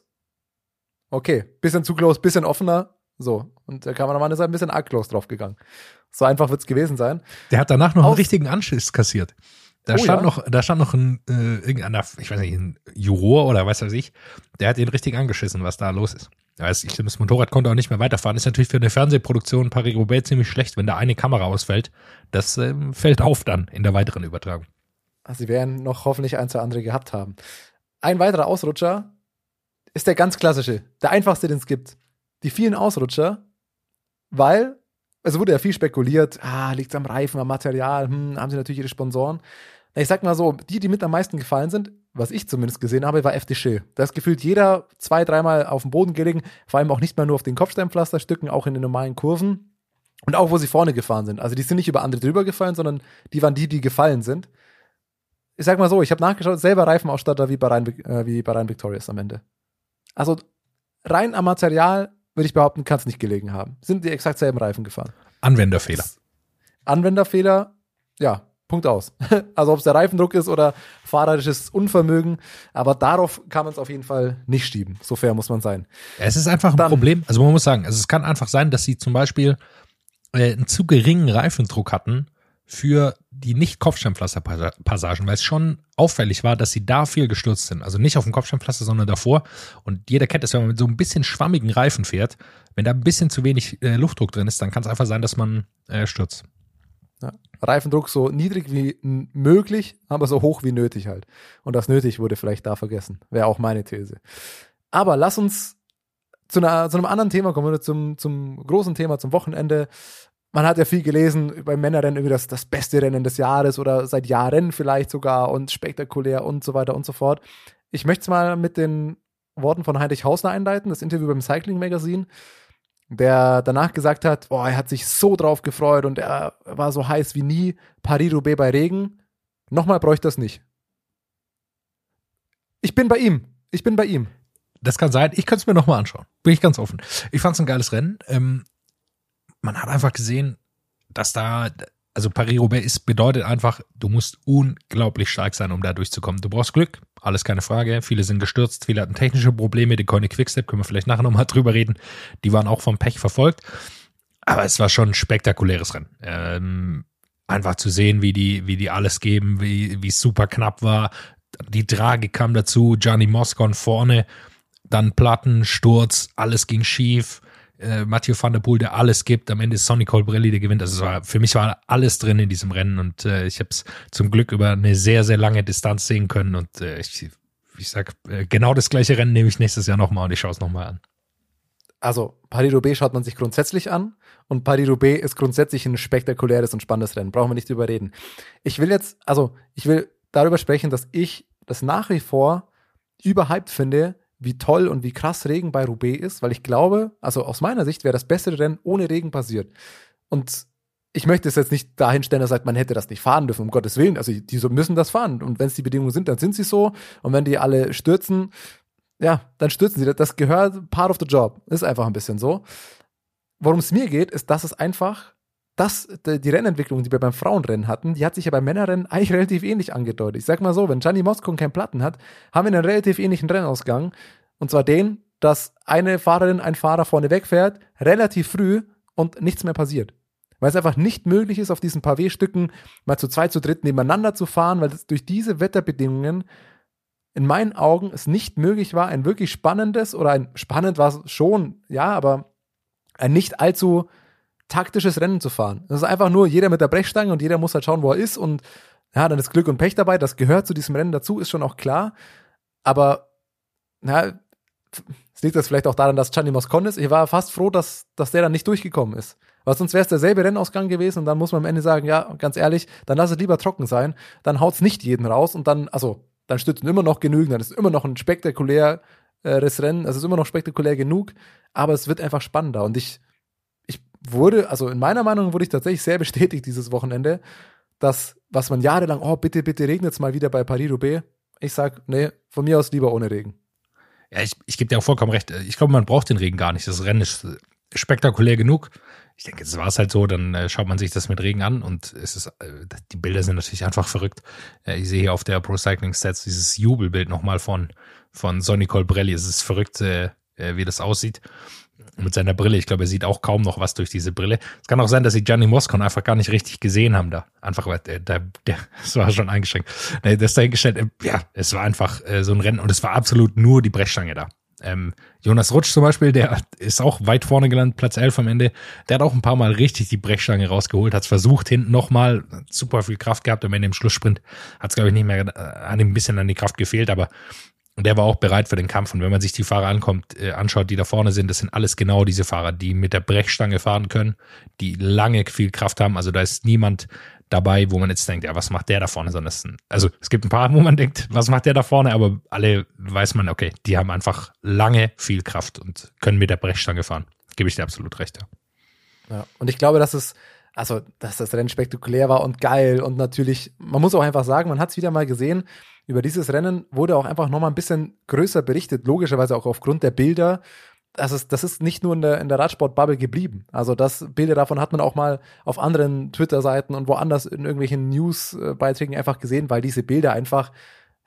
Okay, bisschen zu close, bisschen offener. So. Und der Kameramann ist ein bisschen arg close draufgegangen. So einfach wird es gewesen sein. Der hat danach noch einen Aus- richtigen Anschiss kassiert. Da Oh stand ja? noch, da stand noch ein äh, irgendeiner, ich weiß nicht, ein Juror oder was weiß ich, der hat ihn richtig angeschissen, was da los ist. Es- ich, das Motorrad konnte auch nicht mehr weiterfahren. Ist natürlich für eine Fernsehproduktion Paris-Roubaix ziemlich schlecht, wenn da eine Kamera ausfällt. Das ähm, fällt auf dann in der weiteren Übertragung. Also sie werden noch hoffentlich ein, zwei andere gehabt haben. Ein weiterer Ausrutscher ist der ganz klassische, der einfachste, den es gibt. Die vielen Ausrutscher, weil es wurde ja viel spekuliert, ah, liegt am Reifen, am Material, hm, haben sie natürlich ihre Sponsoren. Ich sag mal so, die, die mit am meisten gefallen sind, was ich zumindest gesehen habe, war FDC. Da ist gefühlt jeder zwei, dreimal auf dem Boden gelegen, vor allem auch nicht mehr nur auf den Kopfsteinpflasterstücken, auch in den normalen Kurven. Und auch, wo sie vorne gefahren sind. Also die sind nicht über andere drüber gefallen, sondern die waren die, die gefallen sind ich sag mal so, ich habe nachgeschaut, selber Reifenausstatter wie bei Rhein, äh, wie bei Rhein Victorious am Ende. Also rein am Material würde ich behaupten, kann es nicht gelegen haben. Sind die exakt selben Reifen gefahren. Anwenderfehler. Anwenderfehler, ja, Punkt aus. Also ob es der Reifendruck ist oder fahrerisches Unvermögen, aber darauf kann man es auf jeden Fall nicht schieben. So fair muss man sein. Es ist einfach ein Dann- Problem. Also man muss sagen, also es kann einfach sein, dass sie zum Beispiel äh, einen zu geringen Reifendruck hatten für die nicht Kopfsteinpflasterpassagen, weil es schon auffällig war, dass sie da viel gestürzt sind. Also nicht auf dem Kopfsteinpflaster, sondern davor. Und jeder kennt es, wenn man mit so ein bisschen schwammigen Reifen fährt, wenn da ein bisschen zu wenig äh, Luftdruck drin ist, dann kann es einfach sein, dass man äh, stürzt. Ja. Reifendruck so niedrig wie möglich, aber so hoch wie nötig halt. Und das nötig wurde vielleicht da vergessen. Wäre auch meine These. Aber lass uns zu, einer, zu einem anderen Thema kommen, oder zum, zum großen Thema, zum Wochenende. Man hat ja viel gelesen beim Männerrennen irgendwie das, das beste Rennen des Jahres oder seit Jahren vielleicht sogar und spektakulär und so weiter und so fort. Ich möchte es mal mit den Worten von Heinrich Hausner einleiten, das Interview beim Cycling Magazine der danach gesagt hat, boah, er hat sich so drauf gefreut und er war so heiß wie nie. Paris-Roubaix bei Regen. Nochmal bräuchte das nicht. Ich bin bei ihm. Ich bin bei ihm. Das kann sein. Ich könnte es mir nochmal anschauen. Bin ich ganz offen. Ich fand es ein geiles Rennen. Ähm, man hat einfach gesehen, dass da, also Paris-Roubaix ist, bedeutet einfach, du musst unglaublich stark sein, um da durchzukommen. Du brauchst Glück, alles keine Frage. Viele sind gestürzt, viele hatten technische Probleme. Die Koenig Quickstep, können wir vielleicht nachher nochmal drüber reden. Die waren auch vom Pech verfolgt. Aber es war schon ein spektakuläres Rennen. Ähm, einfach zu sehen, wie die, wie die alles geben, wie, es super knapp war. Die Tragik kam dazu, Gianni Moscon vorne, dann Platten, Sturz, alles ging schief. Äh, Mathieu van der Poel, der alles gibt. Am Ende ist Sonny Colbrelli, der gewinnt. Also es war, für mich war alles drin in diesem Rennen und äh, ich habe es zum Glück über eine sehr, sehr lange Distanz sehen können. Und äh, ich, ich sag, äh, genau das gleiche Rennen nehme ich nächstes Jahr nochmal und ich schaue es nochmal an. Also Paris-Roubaix schaut man sich grundsätzlich an und Paris-Roubaix ist grundsätzlich ein spektakuläres und spannendes Rennen. Brauchen wir nicht drüber reden. Ich will jetzt, also ich will darüber sprechen, dass ich das nach wie vor überhyped finde, wie toll und wie krass Regen bei Roubaix ist, weil ich glaube, also aus meiner Sicht wäre das bessere Rennen ohne Regen passiert. Und ich möchte es jetzt nicht dahin stellen, dass sagt, man hätte das nicht fahren dürfen, um Gottes Willen. Also die müssen das fahren. Und wenn es die Bedingungen sind, dann sind sie so. Und wenn die alle stürzen, ja, dann stürzen sie. Das gehört part of the job. Ist einfach ein bisschen so. Worum es mir geht, ist, dass es einfach, dass die Rennentwicklung, die wir beim Frauenrennen hatten, die hat sich ja beim Männerrennen eigentlich relativ ähnlich angedeutet. Ich sag mal so, wenn Gianni Moscon keinen Platten hat, haben wir einen relativ ähnlichen Rennausgang. Und zwar den, dass eine Fahrerin, ein Fahrer vorne wegfährt, relativ früh und nichts mehr passiert. Weil es einfach nicht möglich ist, auf diesen Pavé-Stücken mal zu zwei, zu dritt nebeneinander zu fahren, weil es durch diese Wetterbedingungen in meinen Augen es nicht möglich war, ein wirklich spannendes oder ein spannend war es schon, ja, aber ein nicht allzu taktisches Rennen zu fahren. Das ist einfach nur jeder mit der Brechstange und jeder muss halt schauen, wo er ist und ja, dann ist Glück und Pech dabei. Das gehört zu diesem Rennen dazu, ist schon auch klar. Aber na, es liegt das vielleicht auch daran, dass Gianni Moscon ist. Ich war fast froh, dass, dass der dann nicht durchgekommen ist. Weil sonst wäre es derselbe Rennausgang gewesen und dann muss man am Ende sagen, ja, ganz ehrlich, dann lass es lieber trocken sein. Dann haut es nicht jeden raus und dann, also dann stützen immer noch genügend, dann ist immer noch ein spektakuläres Rennen, also es ist immer noch spektakulär genug, aber es wird einfach spannender und ich wurde, also in meiner Meinung wurde ich tatsächlich sehr bestätigt dieses Wochenende, dass, was man jahrelang, oh, bitte, bitte regnet es mal wieder bei Paris-Roubaix, ich sag, nee, von mir aus lieber ohne Regen. Ja, ich, ich gebe dir auch vollkommen recht. Ich glaube, man braucht den Regen gar nicht. Das Rennen ist spektakulär genug ich denke, jetzt war es halt so, dann äh, schaut man sich das mit Regen an und es ist, äh, die Bilder sind natürlich einfach verrückt. Äh, ich sehe hier auf der Pro Cycling Stats dieses Jubelbild nochmal von, von Sonny Colbrelli. Es ist verrückt, äh, äh, wie das aussieht. Mit seiner Brille. Ich glaube, er sieht auch kaum noch was durch diese Brille. Es kann auch sein, dass sie Gianni Moscon einfach gar nicht richtig gesehen haben da. Einfach, weil der, der, der, das war schon eingeschränkt. Das dahingestellt, äh, ja, es war einfach äh, so ein Rennen und es war absolut nur die Brechstange da. Ähm, Jonas Rutsch zum Beispiel, der ist auch weit vorne gelandet, Platz 11 am Ende. Der hat auch ein paar Mal richtig die Brechstange rausgeholt, hat es versucht, hinten nochmal, super viel Kraft gehabt, am Ende im Schlusssprint hat es, glaube ich, nicht mehr, äh, an ihm ein bisschen an die Kraft gefehlt, aber der war auch bereit für den Kampf. Und wenn man sich die Fahrer ankommt, äh, anschaut, die da vorne sind, das sind alles genau diese Fahrer, die mit der Brechstange fahren können, die lange viel Kraft haben. Also da ist niemand dabei, wo man jetzt denkt, ja, was macht der da vorne? Sondern es, also es gibt ein paar, wo man denkt, was macht der da vorne? Aber alle weiß man, okay, die haben einfach lange viel Kraft und können mit der Brechstange fahren. Gebe ich dir absolut recht, ja. ja. Und ich glaube, dass es, also, dass das Rennen spektakulär war und geil und natürlich, man muss auch einfach sagen, man hat es wieder mal gesehen, über dieses Rennen wurde auch einfach nochmal ein bisschen größer berichtet, logischerweise auch aufgrund der Bilder das ist, das ist nicht nur in der, in der Radsport-Bubble geblieben. Also das Bilder davon hat man auch mal auf anderen Twitter-Seiten und woanders in irgendwelchen News-Beiträgen einfach gesehen, weil diese Bilder einfach,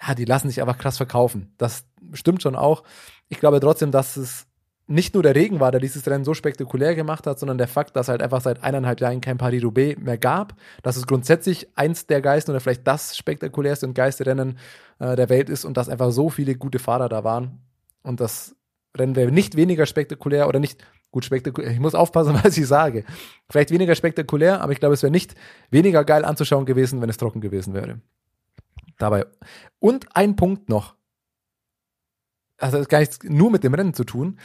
ja, die lassen sich einfach krass verkaufen. Das stimmt schon auch. Ich glaube trotzdem, dass es nicht nur der Regen war, der dieses Rennen so spektakulär gemacht hat, sondern der Fakt, dass halt einfach seit eineinhalb Jahren kein Paris-Roubaix mehr gab, dass es grundsätzlich eins der geilsten oder vielleicht das spektakulärste und geilste Rennen äh, der Welt ist und dass einfach so viele gute Fahrer da waren. Und das Rennen wäre nicht weniger spektakulär oder nicht gut spektakulär. Ich muss aufpassen, was ich sage. Vielleicht weniger spektakulär, aber ich glaube, es wäre nicht weniger geil anzuschauen gewesen, wenn es trocken gewesen wäre. Dabei. Und ein Punkt noch. Also das hat gar nichts nur mit dem Rennen zu tun.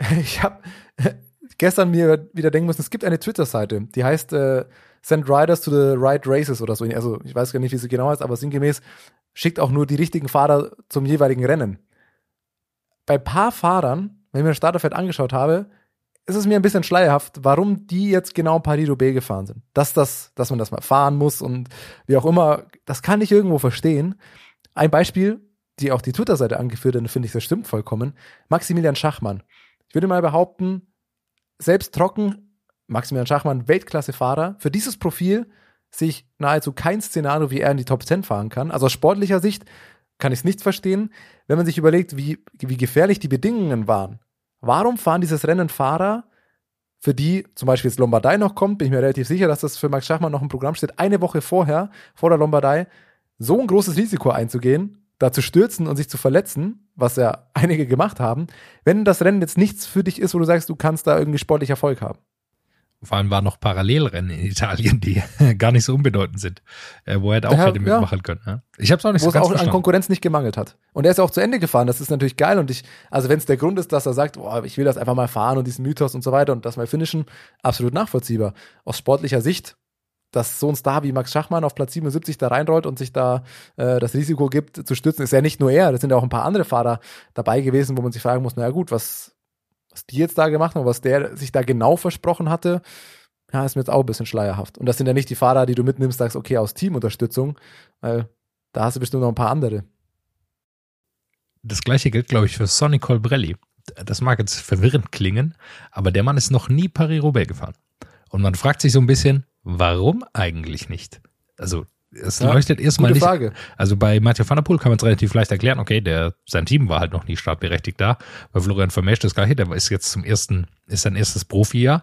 Ich habe gestern mir wieder denken müssen, es gibt eine Twitter-Seite, die heißt äh, Send Riders to the Right Races oder so. Also ich weiß gar nicht, wie sie genau heißt, aber sinngemäß schickt auch nur die richtigen Fahrer zum jeweiligen Rennen bei paar Fahrern, wenn ich mir das Starterfeld angeschaut habe, ist es mir ein bisschen schleierhaft, warum die jetzt genau Paris-Roubaix gefahren sind. Dass, das, dass man das mal fahren muss und wie auch immer, das kann ich irgendwo verstehen. Ein Beispiel, die auch die Twitter-Seite angeführt hat, finde ich, das stimmt vollkommen. Maximilian Schachmann. Ich würde mal behaupten, selbst trocken, Maximilian Schachmann, Weltklasse-Fahrer. Für dieses Profil sehe ich nahezu kein Szenario, wie er in die Top 10 fahren kann. Also aus sportlicher Sicht kann ich es nicht verstehen. Wenn man sich überlegt, wie, wie gefährlich die Bedingungen waren, warum fahren dieses Rennen Fahrer, für die zum Beispiel jetzt Lombardei noch kommt, bin ich mir relativ sicher, dass das für Max Schachmann noch im Programm steht, eine Woche vorher, vor der Lombardei, so ein großes Risiko einzugehen, da zu stürzen und sich zu verletzen, was ja einige gemacht haben, wenn das Rennen jetzt nichts für dich ist, wo du sagst, du kannst da irgendwie sportlich Erfolg haben. Vor allem waren noch Parallelrennen in Italien, die gar nicht so unbedeutend sind, äh, wo er auch Ja, hätte ja. mitmachen können. Ja? Ich habe es auch nicht wo so es ganz auch an. Konkurrenz nicht gemangelt hat. Und er ist auch zu Ende gefahren. Das ist natürlich geil. Und ich, also wenn es der Grund ist, dass er sagt, boah, ich will das einfach mal fahren und diesen Mythos und so weiter und das mal finishen, absolut nachvollziehbar. Aus sportlicher Sicht, dass so ein Star wie Max Schachmann auf Platz 77 da reinrollt und sich da äh, das Risiko gibt, zu stürzen, ist ja nicht nur er. Das sind ja auch ein paar andere Fahrer dabei gewesen, wo man sich fragen muss, naja gut, was, was die jetzt da gemacht haben, was der sich da genau versprochen hatte, ja, ist mir jetzt auch ein bisschen schleierhaft. Und das sind ja nicht die Fahrer, die du mitnimmst, sagst, okay, aus Teamunterstützung, weil da hast du bestimmt noch ein paar andere. Das gleiche gilt, glaube ich, für Sonny Colbrelli. Das mag jetzt verwirrend klingen, aber der Mann ist noch nie Paris-Roubaix gefahren. Und man fragt sich so ein bisschen, warum eigentlich nicht? Also, es Ja, leuchtet erstmal nicht. Frage. Also bei Mathieu van der Poel kann man es relativ leicht erklären. Okay, der, sein Team war halt noch nie startberechtigt da. Bei Florian Vermeersch das gleiche. Der ist jetzt zum ersten, ist sein erstes Profijahr.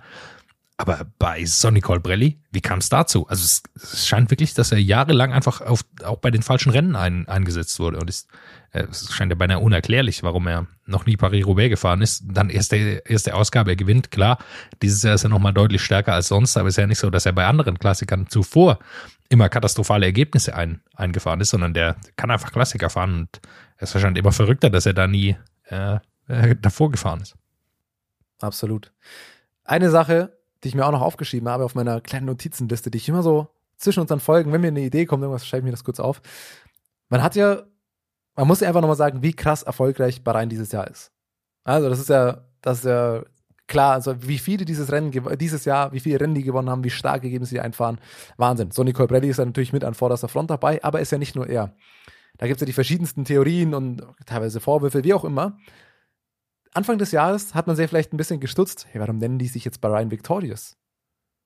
Aber bei Sonny Colbrelli, wie kam es dazu? Also es, es scheint wirklich, dass er jahrelang einfach auf, auch bei den falschen Rennen ein, eingesetzt wurde. Und es, äh, es scheint ja beinahe unerklärlich, warum er noch nie Paris-Roubaix gefahren ist. Dann erste, erste Ausgabe, er gewinnt, klar. Dieses Jahr ist er nochmal deutlich stärker als sonst, aber es ist ja nicht so, dass er bei anderen Klassikern zuvor immer katastrophale Ergebnisse ein, eingefahren ist, sondern der kann einfach Klassiker fahren und es ist wahrscheinlich immer verrückter, dass er da nie äh, davor gefahren ist. Absolut. Eine Sache, die ich mir auch noch aufgeschrieben habe auf meiner kleinen Notizenliste, die ich immer so zwischen unseren Folgen, wenn mir eine Idee kommt, irgendwas, schreibe ich mir das kurz auf. Man hat ja, man muss ja einfach nochmal sagen, wie krass erfolgreich Bahrain dieses Jahr ist. Also, das ist ja, das ist ja klar, also wie viele dieses Rennen, dieses Jahr, wie viele Rennen die gewonnen haben, wie stark Ergebnisse die einfahren. Wahnsinn. Sonny Colbrelli ist ja natürlich mit an vorderster Front dabei, aber ist ja nicht nur er. Da gibt es ja die verschiedensten Theorien und teilweise Vorwürfe, wie auch immer. Anfang des Jahres hat man sich vielleicht ein bisschen gestutzt. Hey, warum nennen die sich jetzt Bahrain Victorious?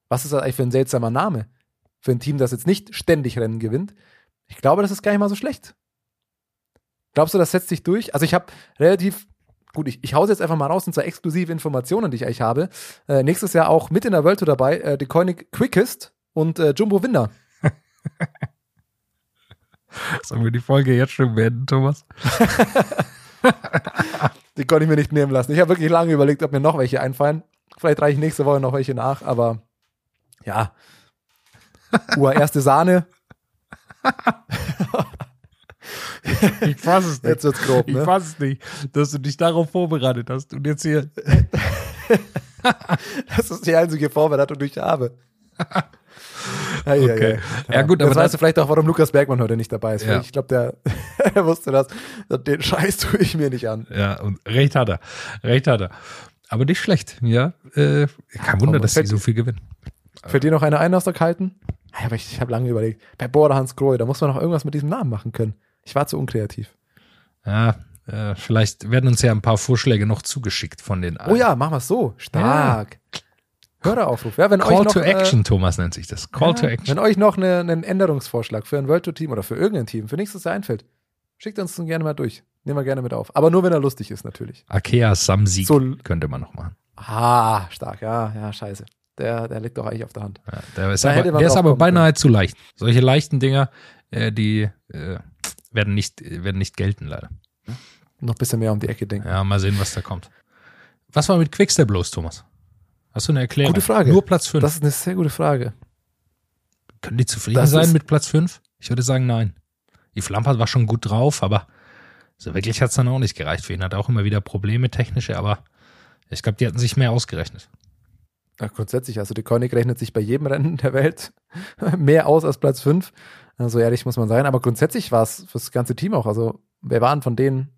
Was ist das eigentlich für ein seltsamer Name? Für ein Team, das jetzt nicht ständig Rennen gewinnt. Ich glaube, das ist gar nicht mal so schlecht. Glaubst du, das setzt sich durch? Also ich habe relativ, gut, ich, ich hause jetzt einfach mal raus und zwar exklusive Informationen, die ich eigentlich habe. Äh, nächstes Jahr auch mit in der World Tour dabei, äh, Koenig Quickest und äh, Jumbo Winder. Sollen wir die Folge jetzt schon beenden, Thomas? Die konnte ich mir nicht nehmen lassen. Ich habe wirklich lange überlegt, ob mir noch welche einfallen. Vielleicht reiche ich nächste Woche noch welche nach, aber ja. Ur erste Sahne. Ich fass es Jetzt wird's grob, Ich ne? fass es nicht, dass du dich darauf vorbereitet hast und jetzt hier. Das ist die einzige Vorbereitung, die ich habe. Ei, Okay. ei. Ja, gut, aber weißt das- du vielleicht auch, warum Lukas Bergmann heute nicht dabei ist. Ja. Ich glaube, der, er wusste das. Den Scheiß tue ich mir nicht an. Ja, und recht hat er. Recht hat er. Aber nicht schlecht, ja. Äh, kein Wunder, dass sie so viel gewinnen. Fällt dir noch eine ein aus der Kalten? Ja, aber ich, ich habe lange überlegt. Bei Border Hans Grohe, da muss man noch irgendwas mit diesem Namen machen können. Ich war zu unkreativ. Ja, äh, vielleicht werden uns ja ein paar Vorschläge noch zugeschickt von den Oh ja, machen wir es so. Stark. Höreraufruf. Ja, wenn Call euch noch, to äh, Action, Thomas nennt sich das. Call ja, to Action. Wenn euch noch eine, einen Änderungsvorschlag für ein World Tour Team oder für irgendein Team für nächstes Jahr einfällt, schickt uns den gerne mal durch. Nehmen wir gerne mit auf. Aber nur, wenn er lustig ist, natürlich. Akea Samsieg So- könnte man noch machen. Ah, stark. Ja, ja, scheiße. Der, der liegt doch eigentlich auf der Hand. Ja, der ist Da aber, der ist aber beinahe zu leicht. Solche leichten Dinger, äh, die äh, werden, nicht, werden nicht gelten, leider. Noch ein bisschen mehr um die Ecke denken. Ja, mal sehen, was da kommt. Was war mit Quickstep los, Thomas? Hast du eine Erklärung? Gute Frage. Nur Platz 5. Das ist eine sehr gute Frage. Können die zufrieden das sein mit Platz 5? Ich würde sagen, nein. Die Flampert war schon gut drauf, aber so wirklich hat es dann auch nicht gereicht für ihn. Hat auch immer wieder Probleme technische, aber ich glaube, die hatten sich mehr ausgerechnet. Ja, grundsätzlich, also die Koenig rechnet sich bei jedem Rennen der Welt mehr aus als Platz 5. So ehrlich muss man sein. Aber grundsätzlich war es fürs ganze Team auch. Also, wer waren von denen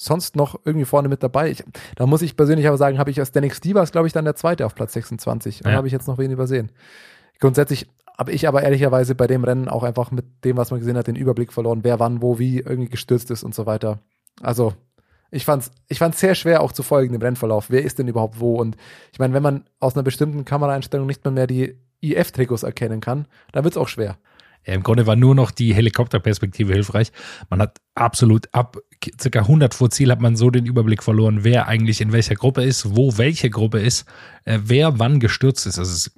sonst noch irgendwie vorne mit dabei? Ich, da muss ich persönlich aber sagen, habe ich als Danik Stevens, glaube ich, dann der zweite auf Platz 26. Und Ja. habe ich jetzt noch wen übersehen. Grundsätzlich habe ich aber ehrlicherweise bei dem Rennen auch einfach mit dem, was man gesehen hat, den Überblick verloren, wer wann, wo, wie irgendwie gestürzt ist und so weiter. Also ich fand's, ich fand's sehr schwer auch zu folgen im Rennverlauf. Wer ist denn überhaupt wo? Und ich meine, wenn man aus einer bestimmten Kameraeinstellung nicht mehr, mehr die IF-Trikots erkennen kann, dann wird's auch schwer. Ja, Im Grunde war nur noch die Helikopterperspektive hilfreich. Man hat absolut ab circa 100 vor Ziel hat man so den Überblick verloren, wer eigentlich in welcher Gruppe ist, wo welche Gruppe ist, äh, wer wann gestürzt ist. Also es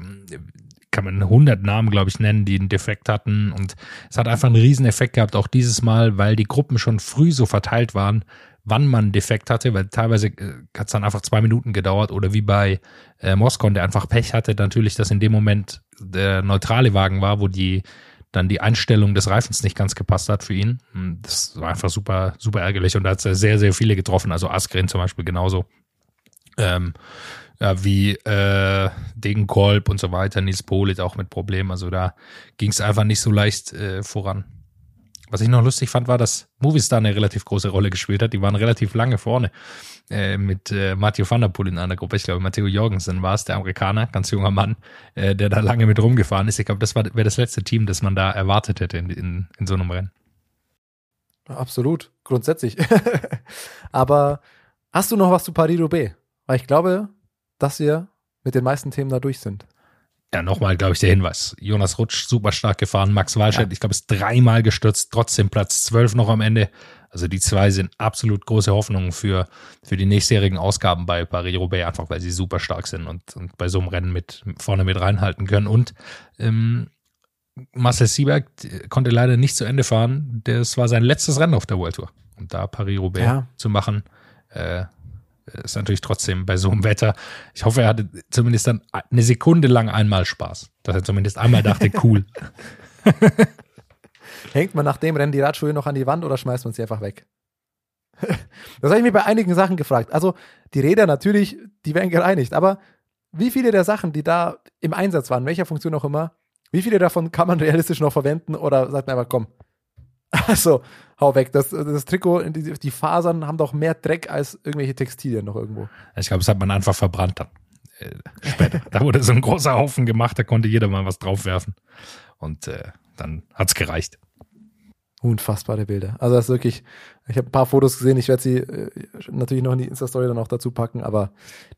kann man 100 Namen, glaube ich, nennen, die einen Defekt hatten. Und es hat einfach einen riesen Effekt gehabt, auch dieses Mal, weil die Gruppen schon früh so verteilt waren, wann man einen Defekt hatte, weil teilweise äh, hat es dann einfach zwei Minuten gedauert oder wie bei äh, Moskon, der einfach Pech hatte, natürlich, dass in dem Moment der neutrale Wagen war, wo die dann die Einstellung des Reifens nicht ganz gepasst hat für ihn. Das war einfach super, super ärgerlich und da hat es sehr, sehr viele getroffen. Also Askren zum Beispiel genauso. Ähm, ja, wie äh, Degenkolb und so weiter, Nils Polit auch mit Problemen. Also da ging es einfach nicht so leicht äh, voran. Was ich noch lustig fand, war, dass Movistar eine relativ große Rolle gespielt hat. Die waren relativ lange vorne äh, mit äh, Mathieu van der Poel in einer Gruppe. Ich glaube, Matteo Jorgensen war es, der Amerikaner, ganz junger Mann, äh, der da lange mit rumgefahren ist. Ich glaube, das wäre das letzte Team, das man da erwartet hätte in, in, in so einem Rennen. Absolut, grundsätzlich. Aber hast du noch was zu Paris-Roubaix? Weil ich glaube, dass wir mit den meisten Themen da durch sind. Ja, nochmal, glaube ich, der Hinweis. Jonas Rutsch super stark gefahren. Max Walscheid, ja. ich glaube, ist dreimal gestürzt, trotzdem Platz 12 noch am Ende. Also die zwei sind absolut große Hoffnungen für, für die nächstjährigen Ausgaben bei Paris-Roubaix, einfach weil sie super stark sind und, und bei so einem Rennen mit vorne mit reinhalten können. Und ähm, Marcel Sieberg konnte leider nicht zu Ende fahren. Das war sein letztes Rennen auf der World Tour. Und da Paris-Roubaix ja. zu machen, äh, ist natürlich trotzdem bei so einem Wetter. Ich hoffe, er hatte zumindest dann eine Sekunde lang einmal Spaß. Dass er zumindest einmal dachte, cool. Hängt man nach dem Rennen die Radschuhe noch an die Wand oder schmeißt man sie einfach weg? das habe ich mir bei einigen Sachen gefragt. Also die Räder natürlich, die werden gereinigt, aber wie viele der Sachen, die da im Einsatz waren, welcher Funktion auch immer, wie viele davon kann man realistisch noch verwenden oder sagt man einfach, komm, also hau weg. Das, das Trikot, die, die, Fasern haben doch mehr Dreck als irgendwelche Textilien noch irgendwo. Ich glaube, das hat man einfach verbrannt dann. Äh, später. da wurde so ein großer Haufen gemacht, da konnte jeder mal was draufwerfen. Und äh, dann hat's gereicht. Unfassbare Bilder. Also das ist wirklich, ich habe ein paar Fotos gesehen, ich werde sie äh, natürlich noch in die Insta-Story dann auch dazu packen, aber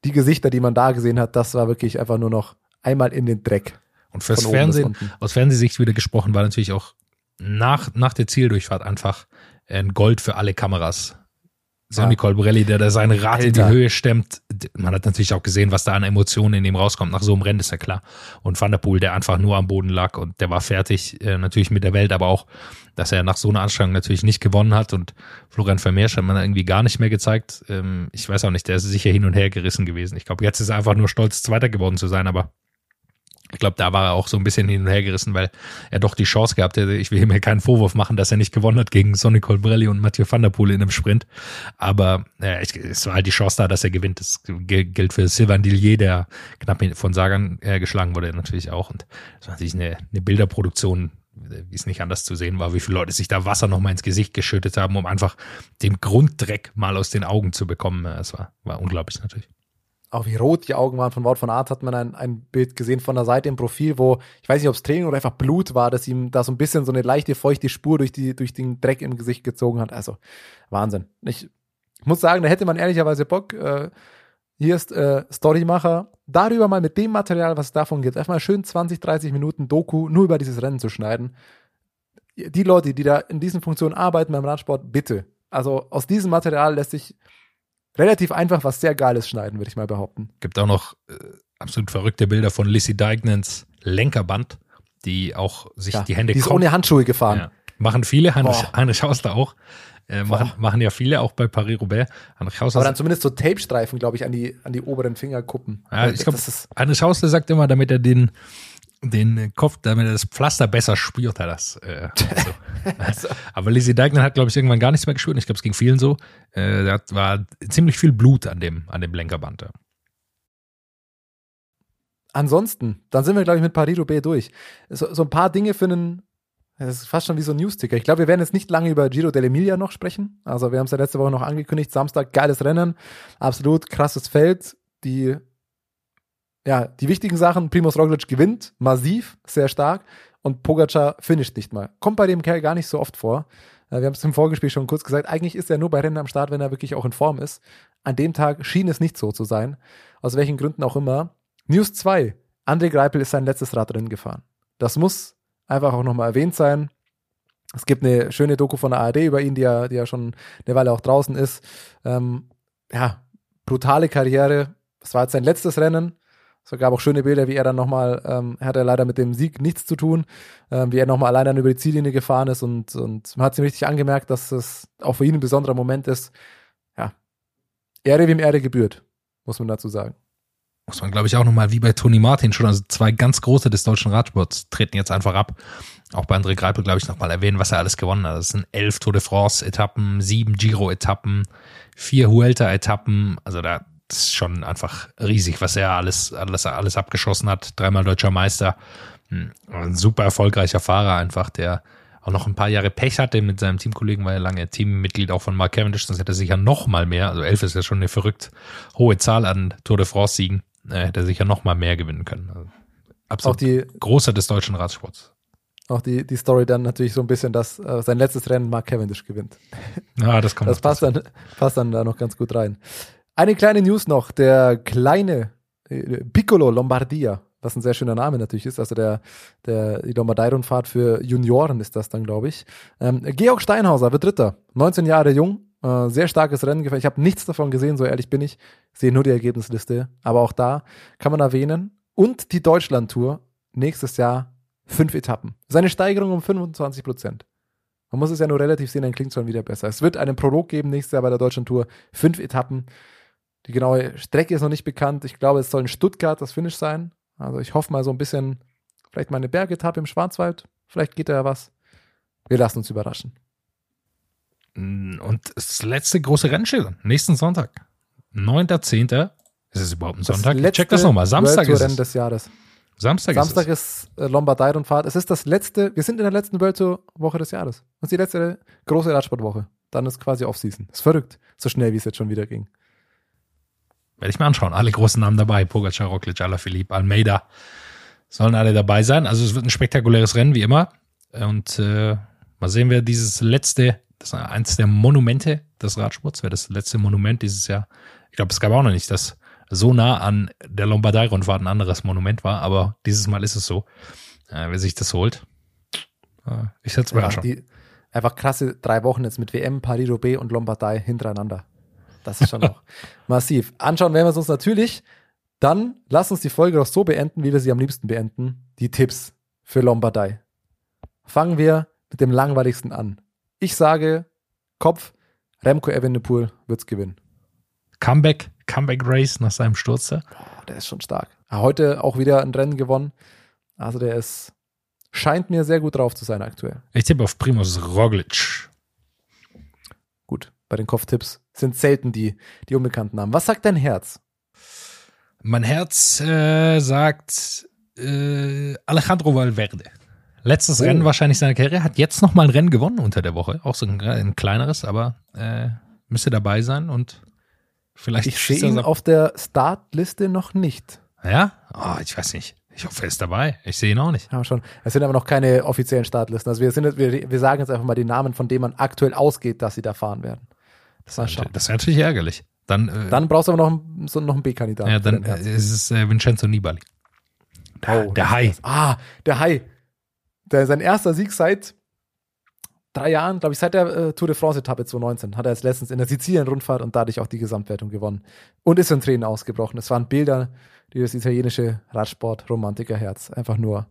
die Gesichter, die man da gesehen hat, das war wirklich einfach nur noch einmal in den Dreck. Und fürs Fernsehen, aus Fernsehsicht wieder gesprochen, war natürlich auch nach, nach der Zieldurchfahrt einfach ein Gold für alle Kameras. Sonny. Colbrelli, der da sein Rad Alter. in die Höhe stemmt. Man hat natürlich auch gesehen, was da an Emotionen in ihm rauskommt. Nach so einem Rennen ist ja klar. Und Van der Poel, der einfach nur am Boden lag und der war fertig, äh, natürlich mit der Welt, aber auch, dass er nach so einer Anstrengung natürlich nicht gewonnen hat. Und Florian Vermeersch hat man irgendwie gar nicht mehr gezeigt. Ähm, ich weiß auch nicht, der ist sicher hin und her gerissen gewesen. Ich glaube, jetzt ist er einfach nur stolz, Zweiter geworden zu sein, aber ich glaube, da war er auch so ein bisschen hin und her gerissen, weil er doch die Chance gehabt hätte. Ich will ihm ja keinen Vorwurf machen, dass er nicht gewonnen hat gegen Sonny Colbrelli und Mathieu van der Poel in einem Sprint. Aber äh, es war halt die Chance da, dass er gewinnt. Das gilt für Sylvain Dillier, der knapp von Sagan äh, geschlagen wurde, natürlich auch. Und das war natürlich eine, eine Bilderproduktion, wie es nicht anders zu sehen war, wie viele Leute sich da Wasser nochmal ins Gesicht geschüttet haben, um einfach den Grunddreck mal aus den Augen zu bekommen. Es war, war unglaublich natürlich auch wie rot die Augen waren von Wort von Art, hat man ein, ein Bild gesehen von der Seite im Profil, wo, ich weiß nicht, ob es Training oder einfach Blut war, dass ihm da so ein bisschen so eine leichte, feuchte Spur durch, die, durch den Dreck im Gesicht gezogen hat. Also, Wahnsinn. Ich muss sagen, da hätte man ehrlicherweise Bock. Äh, hier ist äh, Storymacher, darüber mal mit dem Material, was es davon gibt, einfach mal schön 20, 30 Minuten Doku nur über dieses Rennen zu schneiden. Die Leute, die da in diesen Funktionen arbeiten beim Radsport, bitte. Also aus diesem Material lässt sich relativ einfach was sehr Geiles schneiden, würde ich mal behaupten. Gibt auch noch äh, absolut verrückte Bilder von Lissy Deignens Lenkerband, die auch sich ja, die Hände Die ist ohne Handschuhe gefahren. Ja. Machen viele, Heinrich, Heinrich Hausler auch. Äh, machen, machen ja viele auch bei Paris-Roubaix. Aber dann zumindest so Tape-Streifen, glaube ich, an die, an die oberen Fingerkuppen. Ja, ich glaube, Heinrich Hausler sagt immer, damit er den, den Kopf, damit er das Pflaster besser spürt, er das. Äh, also. also. Aber Lizzie Deignan hat, glaube ich, irgendwann gar nichts mehr gespürt. Ich glaube, es ging vielen so. Äh, da war ziemlich viel Blut an dem, an dem Lenkerband. Ja. Ansonsten, dann sind wir, glaube ich, mit Paris-Roubaix durch. So, so ein paar Dinge für einen, das ist fast schon wie so ein News-Ticker. Ich glaube, wir werden jetzt nicht lange über Giro dell'Emilia noch sprechen. Also wir haben es ja letzte Woche noch angekündigt. Samstag, geiles Rennen. Absolut krasses Feld. Die ja, die wichtigen Sachen, Primoz Roglic gewinnt, massiv, sehr stark und Pogacar finisht nicht mal. Kommt bei dem Kerl gar nicht so oft vor. Äh, Wir haben es im Vorgespräch schon kurz gesagt, eigentlich ist er nur bei Rennen am Start, wenn er wirklich auch in Form ist. An dem Tag schien es nicht so zu sein. Aus welchen Gründen auch immer. News 2. André Greipel ist sein letztes Radrennen gefahren. Das muss einfach auch nochmal erwähnt sein. Es gibt eine schöne Doku von der ARD über ihn, die ja, die ja schon eine Weile auch draußen ist. Ähm, ja, brutale Karriere. Es war jetzt sein letztes Rennen. Es gab auch schöne Bilder, wie er dann nochmal, ähm, er hatte leider mit dem Sieg nichts zu tun, ähm, wie er nochmal allein dann über die Ziellinie gefahren ist und, und man hat ihm richtig angemerkt, dass es auch für ihn ein besonderer Moment ist. Ja, Ehre wem Ehre gebührt, muss man dazu sagen. Muss man, glaube ich, auch nochmal wie bei Toni Martin schon, also zwei ganz große des deutschen Radsports treten jetzt einfach ab. Auch bei André Greipel, glaube ich, nochmal erwähnen, was er alles gewonnen hat. Das sind elf Tour de France-Etappen, sieben Giro-Etappen, vier Huelta-Etappen. Also da das ist schon einfach riesig, was er alles, alles, alles abgeschossen hat. Dreimal deutscher Meister. Hm, Ein super erfolgreicher Fahrer einfach, der auch noch ein paar Jahre Pech hatte mit seinem Teamkollegen, war ja lange Teammitglied auch von Mark Cavendish, sonst hätte er sicher noch mal mehr, also elf ist ja schon eine verrückt hohe Zahl an Tour de France Siegen, äh, hätte er sicher noch mal mehr gewinnen können. Also absolut Auch die, großer des deutschen Radsports. auch die, die Story dann natürlich so ein bisschen, dass äh, sein letztes Rennen Mark Cavendish gewinnt. Ja, das kommt Das passt dann, passt dann da noch ganz gut rein. Eine kleine News noch. Der kleine äh, Piccolo Lombardia, was ein sehr schöner Name natürlich ist. Also der, der, die Lombardei-Rundfahrt für Junioren ist das dann, glaube ich. Ähm, Georg Steinhauser wird Dritter. 19 Jahre jung. Äh, sehr starkes Rennen gefahren. Ich habe nichts davon gesehen, so ehrlich bin ich. Sehe nur die Ergebnisliste. Aber auch da kann man erwähnen. Und die Deutschland-Tour nächstes Jahr fünf Etappen. Seine Steigerung um 25 Prozent. Man muss es ja nur relativ sehen, dann klingt es schon wieder besser. Es wird einen Prolog geben nächstes Jahr bei der Deutschen Tour. Fünf Etappen. Die genaue Strecke ist noch nicht bekannt. Ich glaube, es soll in Stuttgart das Finish sein. Also ich hoffe mal so ein bisschen, vielleicht mal eine Bergetappe im Schwarzwald. Vielleicht geht da ja was. Wir lassen uns überraschen. Und das letzte große an. Nächsten Sonntag. 9.10. Ist es überhaupt ein Sonntag? Ich check das nochmal. Samstag ist es. des Jahres. Samstag, Samstag ist ist äh, Lombardei-Rundfahrt. Es ist das letzte, wir sind in der letzten World Woche des Jahres. Das ist die letzte große Radsportwoche. Dann ist quasi Off-Season. Ist verrückt, so schnell wie es jetzt schon wieder ging. Werde ich mir anschauen. Alle großen Namen dabei. Pogacar, Roglic, Alaphilippe, Almeida. Sollen alle dabei sein. Also es wird ein spektakuläres Rennen, wie immer. Und äh, mal sehen, wer dieses letzte, das ist eins der Monumente des Radsports, wer das letzte Monument dieses Jahr, ich glaube, es gab auch noch nicht, dass so nah an der Lombardei-Rundfahrt ein anderes Monument war, aber dieses Mal ist es so. Äh, wer sich das holt, äh, ich setze mir Ja, anschauen. die, einfach krasse drei Wochen jetzt mit WM, Paris-Roubaix und Lombardei hintereinander. Das ist schon auch massiv. Anschauen werden wir es uns natürlich. Dann lass uns die Folge doch so beenden, wie wir sie am liebsten beenden. Die Tipps für Lombardei. Fangen wir mit dem langweiligsten an. Ich sage, Kopf, Remco Evenepoel wird's gewinnen. Comeback, Comeback Race nach seinem Sturz. Boah, der ist schon stark. Heute auch wieder ein Rennen gewonnen. Also der ist, scheint mir sehr gut drauf zu sein aktuell. Ich tippe auf Primus Roglic. Gut, bei den Kopftipps sind selten die, die unbekannten Namen. Was sagt dein Herz? Mein Herz äh, sagt äh, Alejandro Valverde. Letztes Oh. Rennen wahrscheinlich seiner Karriere, hat jetzt noch mal ein Rennen gewonnen unter der Woche. Auch so ein, ein kleineres, aber äh, müsste dabei sein und vielleicht. Ich sehe ihn auf der Startliste noch nicht. Ja? Oh, ich weiß nicht. Ich hoffe, er ist dabei. Ich sehe ihn auch nicht. Ja, schon. Es sind aber noch keine offiziellen Startlisten. Also wir, sind, wir, wir sagen jetzt einfach mal die Namen, von denen man aktuell ausgeht, dass sie da fahren werden. Das wäre natürlich ärgerlich. Dann, äh, Dann brauchst du aber noch, einen- so, noch einen B-Kandidaten. ja, dann äh, ist es äh, Vincenzo Nibali. Der, Oh, der Hai. Ah, der Hai. Der, sein erster Sieg seit drei Jahren, glaube ich, seit der äh, Tour de France-Etappe 2019 hat er jetzt letztens in der Sizilien-Rundfahrt und dadurch auch die Gesamtwertung gewonnen. Und ist in Tränen ausgebrochen. Es waren Bilder, die das italienische Radsport-Romantiker-Herz einfach nur,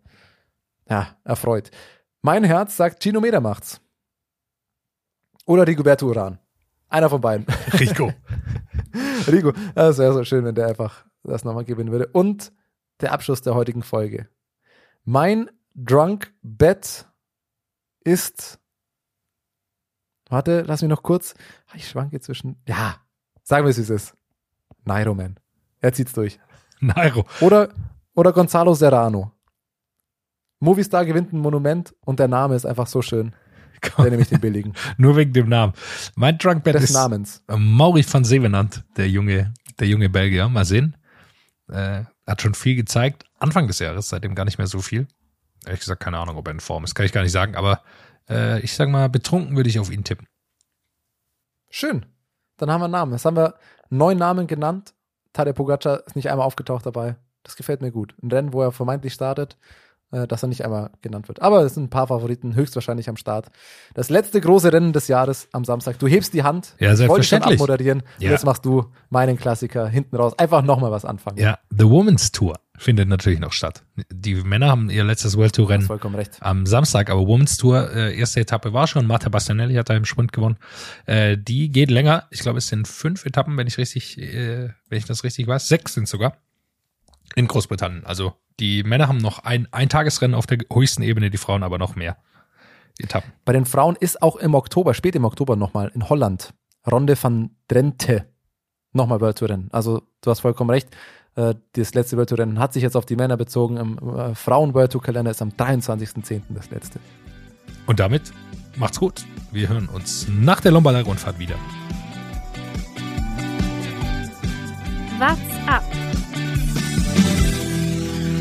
ja, erfreut. Mein Herz sagt, Gino Meder macht's. Oder Rigoberto Uran. Einer von beiden. Rico. Rico, das wäre so schön, wenn der einfach das nochmal gewinnen würde. Und der Abschluss der heutigen Folge. Mein Drunk Bet ist. Warte, lass mich noch kurz. Ich schwanke zwischen. Ja, sagen wir es, wie es ist. Nairo Man. Er zieht's durch. Nairo. Oder, oder Gonzalo Serrano. Movistar gewinnt ein Monument und der Name ist einfach so schön. Der nehme ich den billigen. Nur wegen dem Namen. Mein Drunkbet Des ist Namens. Mauri van Zevenand, der junge, der junge Belgier. Mal sehen. Äh, hat schon viel gezeigt. Anfang des Jahres, seitdem gar nicht mehr so viel. Ehrlich gesagt, keine Ahnung, ob er in Form ist, kann ich gar nicht sagen, aber äh, ich sag mal, betrunken würde ich auf ihn tippen. Schön. Dann haben wir einen Namen. Jetzt haben wir neun Namen genannt. Tadej Pogacar ist nicht einmal aufgetaucht dabei. Das gefällt mir gut. Ein Rennen, wo er vermeintlich startet, dass er nicht einmal genannt wird. Aber es sind ein paar Favoriten höchstwahrscheinlich am Start. Das letzte große Rennen des Jahres am Samstag. Du hebst die Hand. Ja, selbstverständlich. Ich abmoderieren. Ja. Und jetzt machst du meinen Klassiker hinten raus. Einfach nochmal was anfangen. Ja, The Women's Tour findet natürlich noch statt. Die Männer haben ihr letztes World Tour Rennen vollkommen recht. am Samstag, aber Women's Tour, äh, erste Etappe war schon. Marta Bastianelli hat da im Sprint gewonnen. Äh, die geht länger. Ich glaube, es sind fünf Etappen, wenn ich richtig, äh, wenn ich das richtig weiß. Sechs sind sogar. In Großbritannien. Also die Männer haben noch ein, ein Tagesrennen auf der höchsten Ebene, die Frauen aber noch mehr Etappen. Bei den Frauen ist auch im Oktober, spät im Oktober nochmal in Holland, Ronde van Drenthe nochmal World Tour Rennen. Also du hast vollkommen recht. Äh, Das letzte World Tour Rennen hat sich jetzt auf die Männer bezogen. Im äh, Frauen World Tour Kalender ist am 23.10. das letzte. Und damit macht's gut. Wir hören uns nach der Lombarder Rundfahrt wieder. What's up?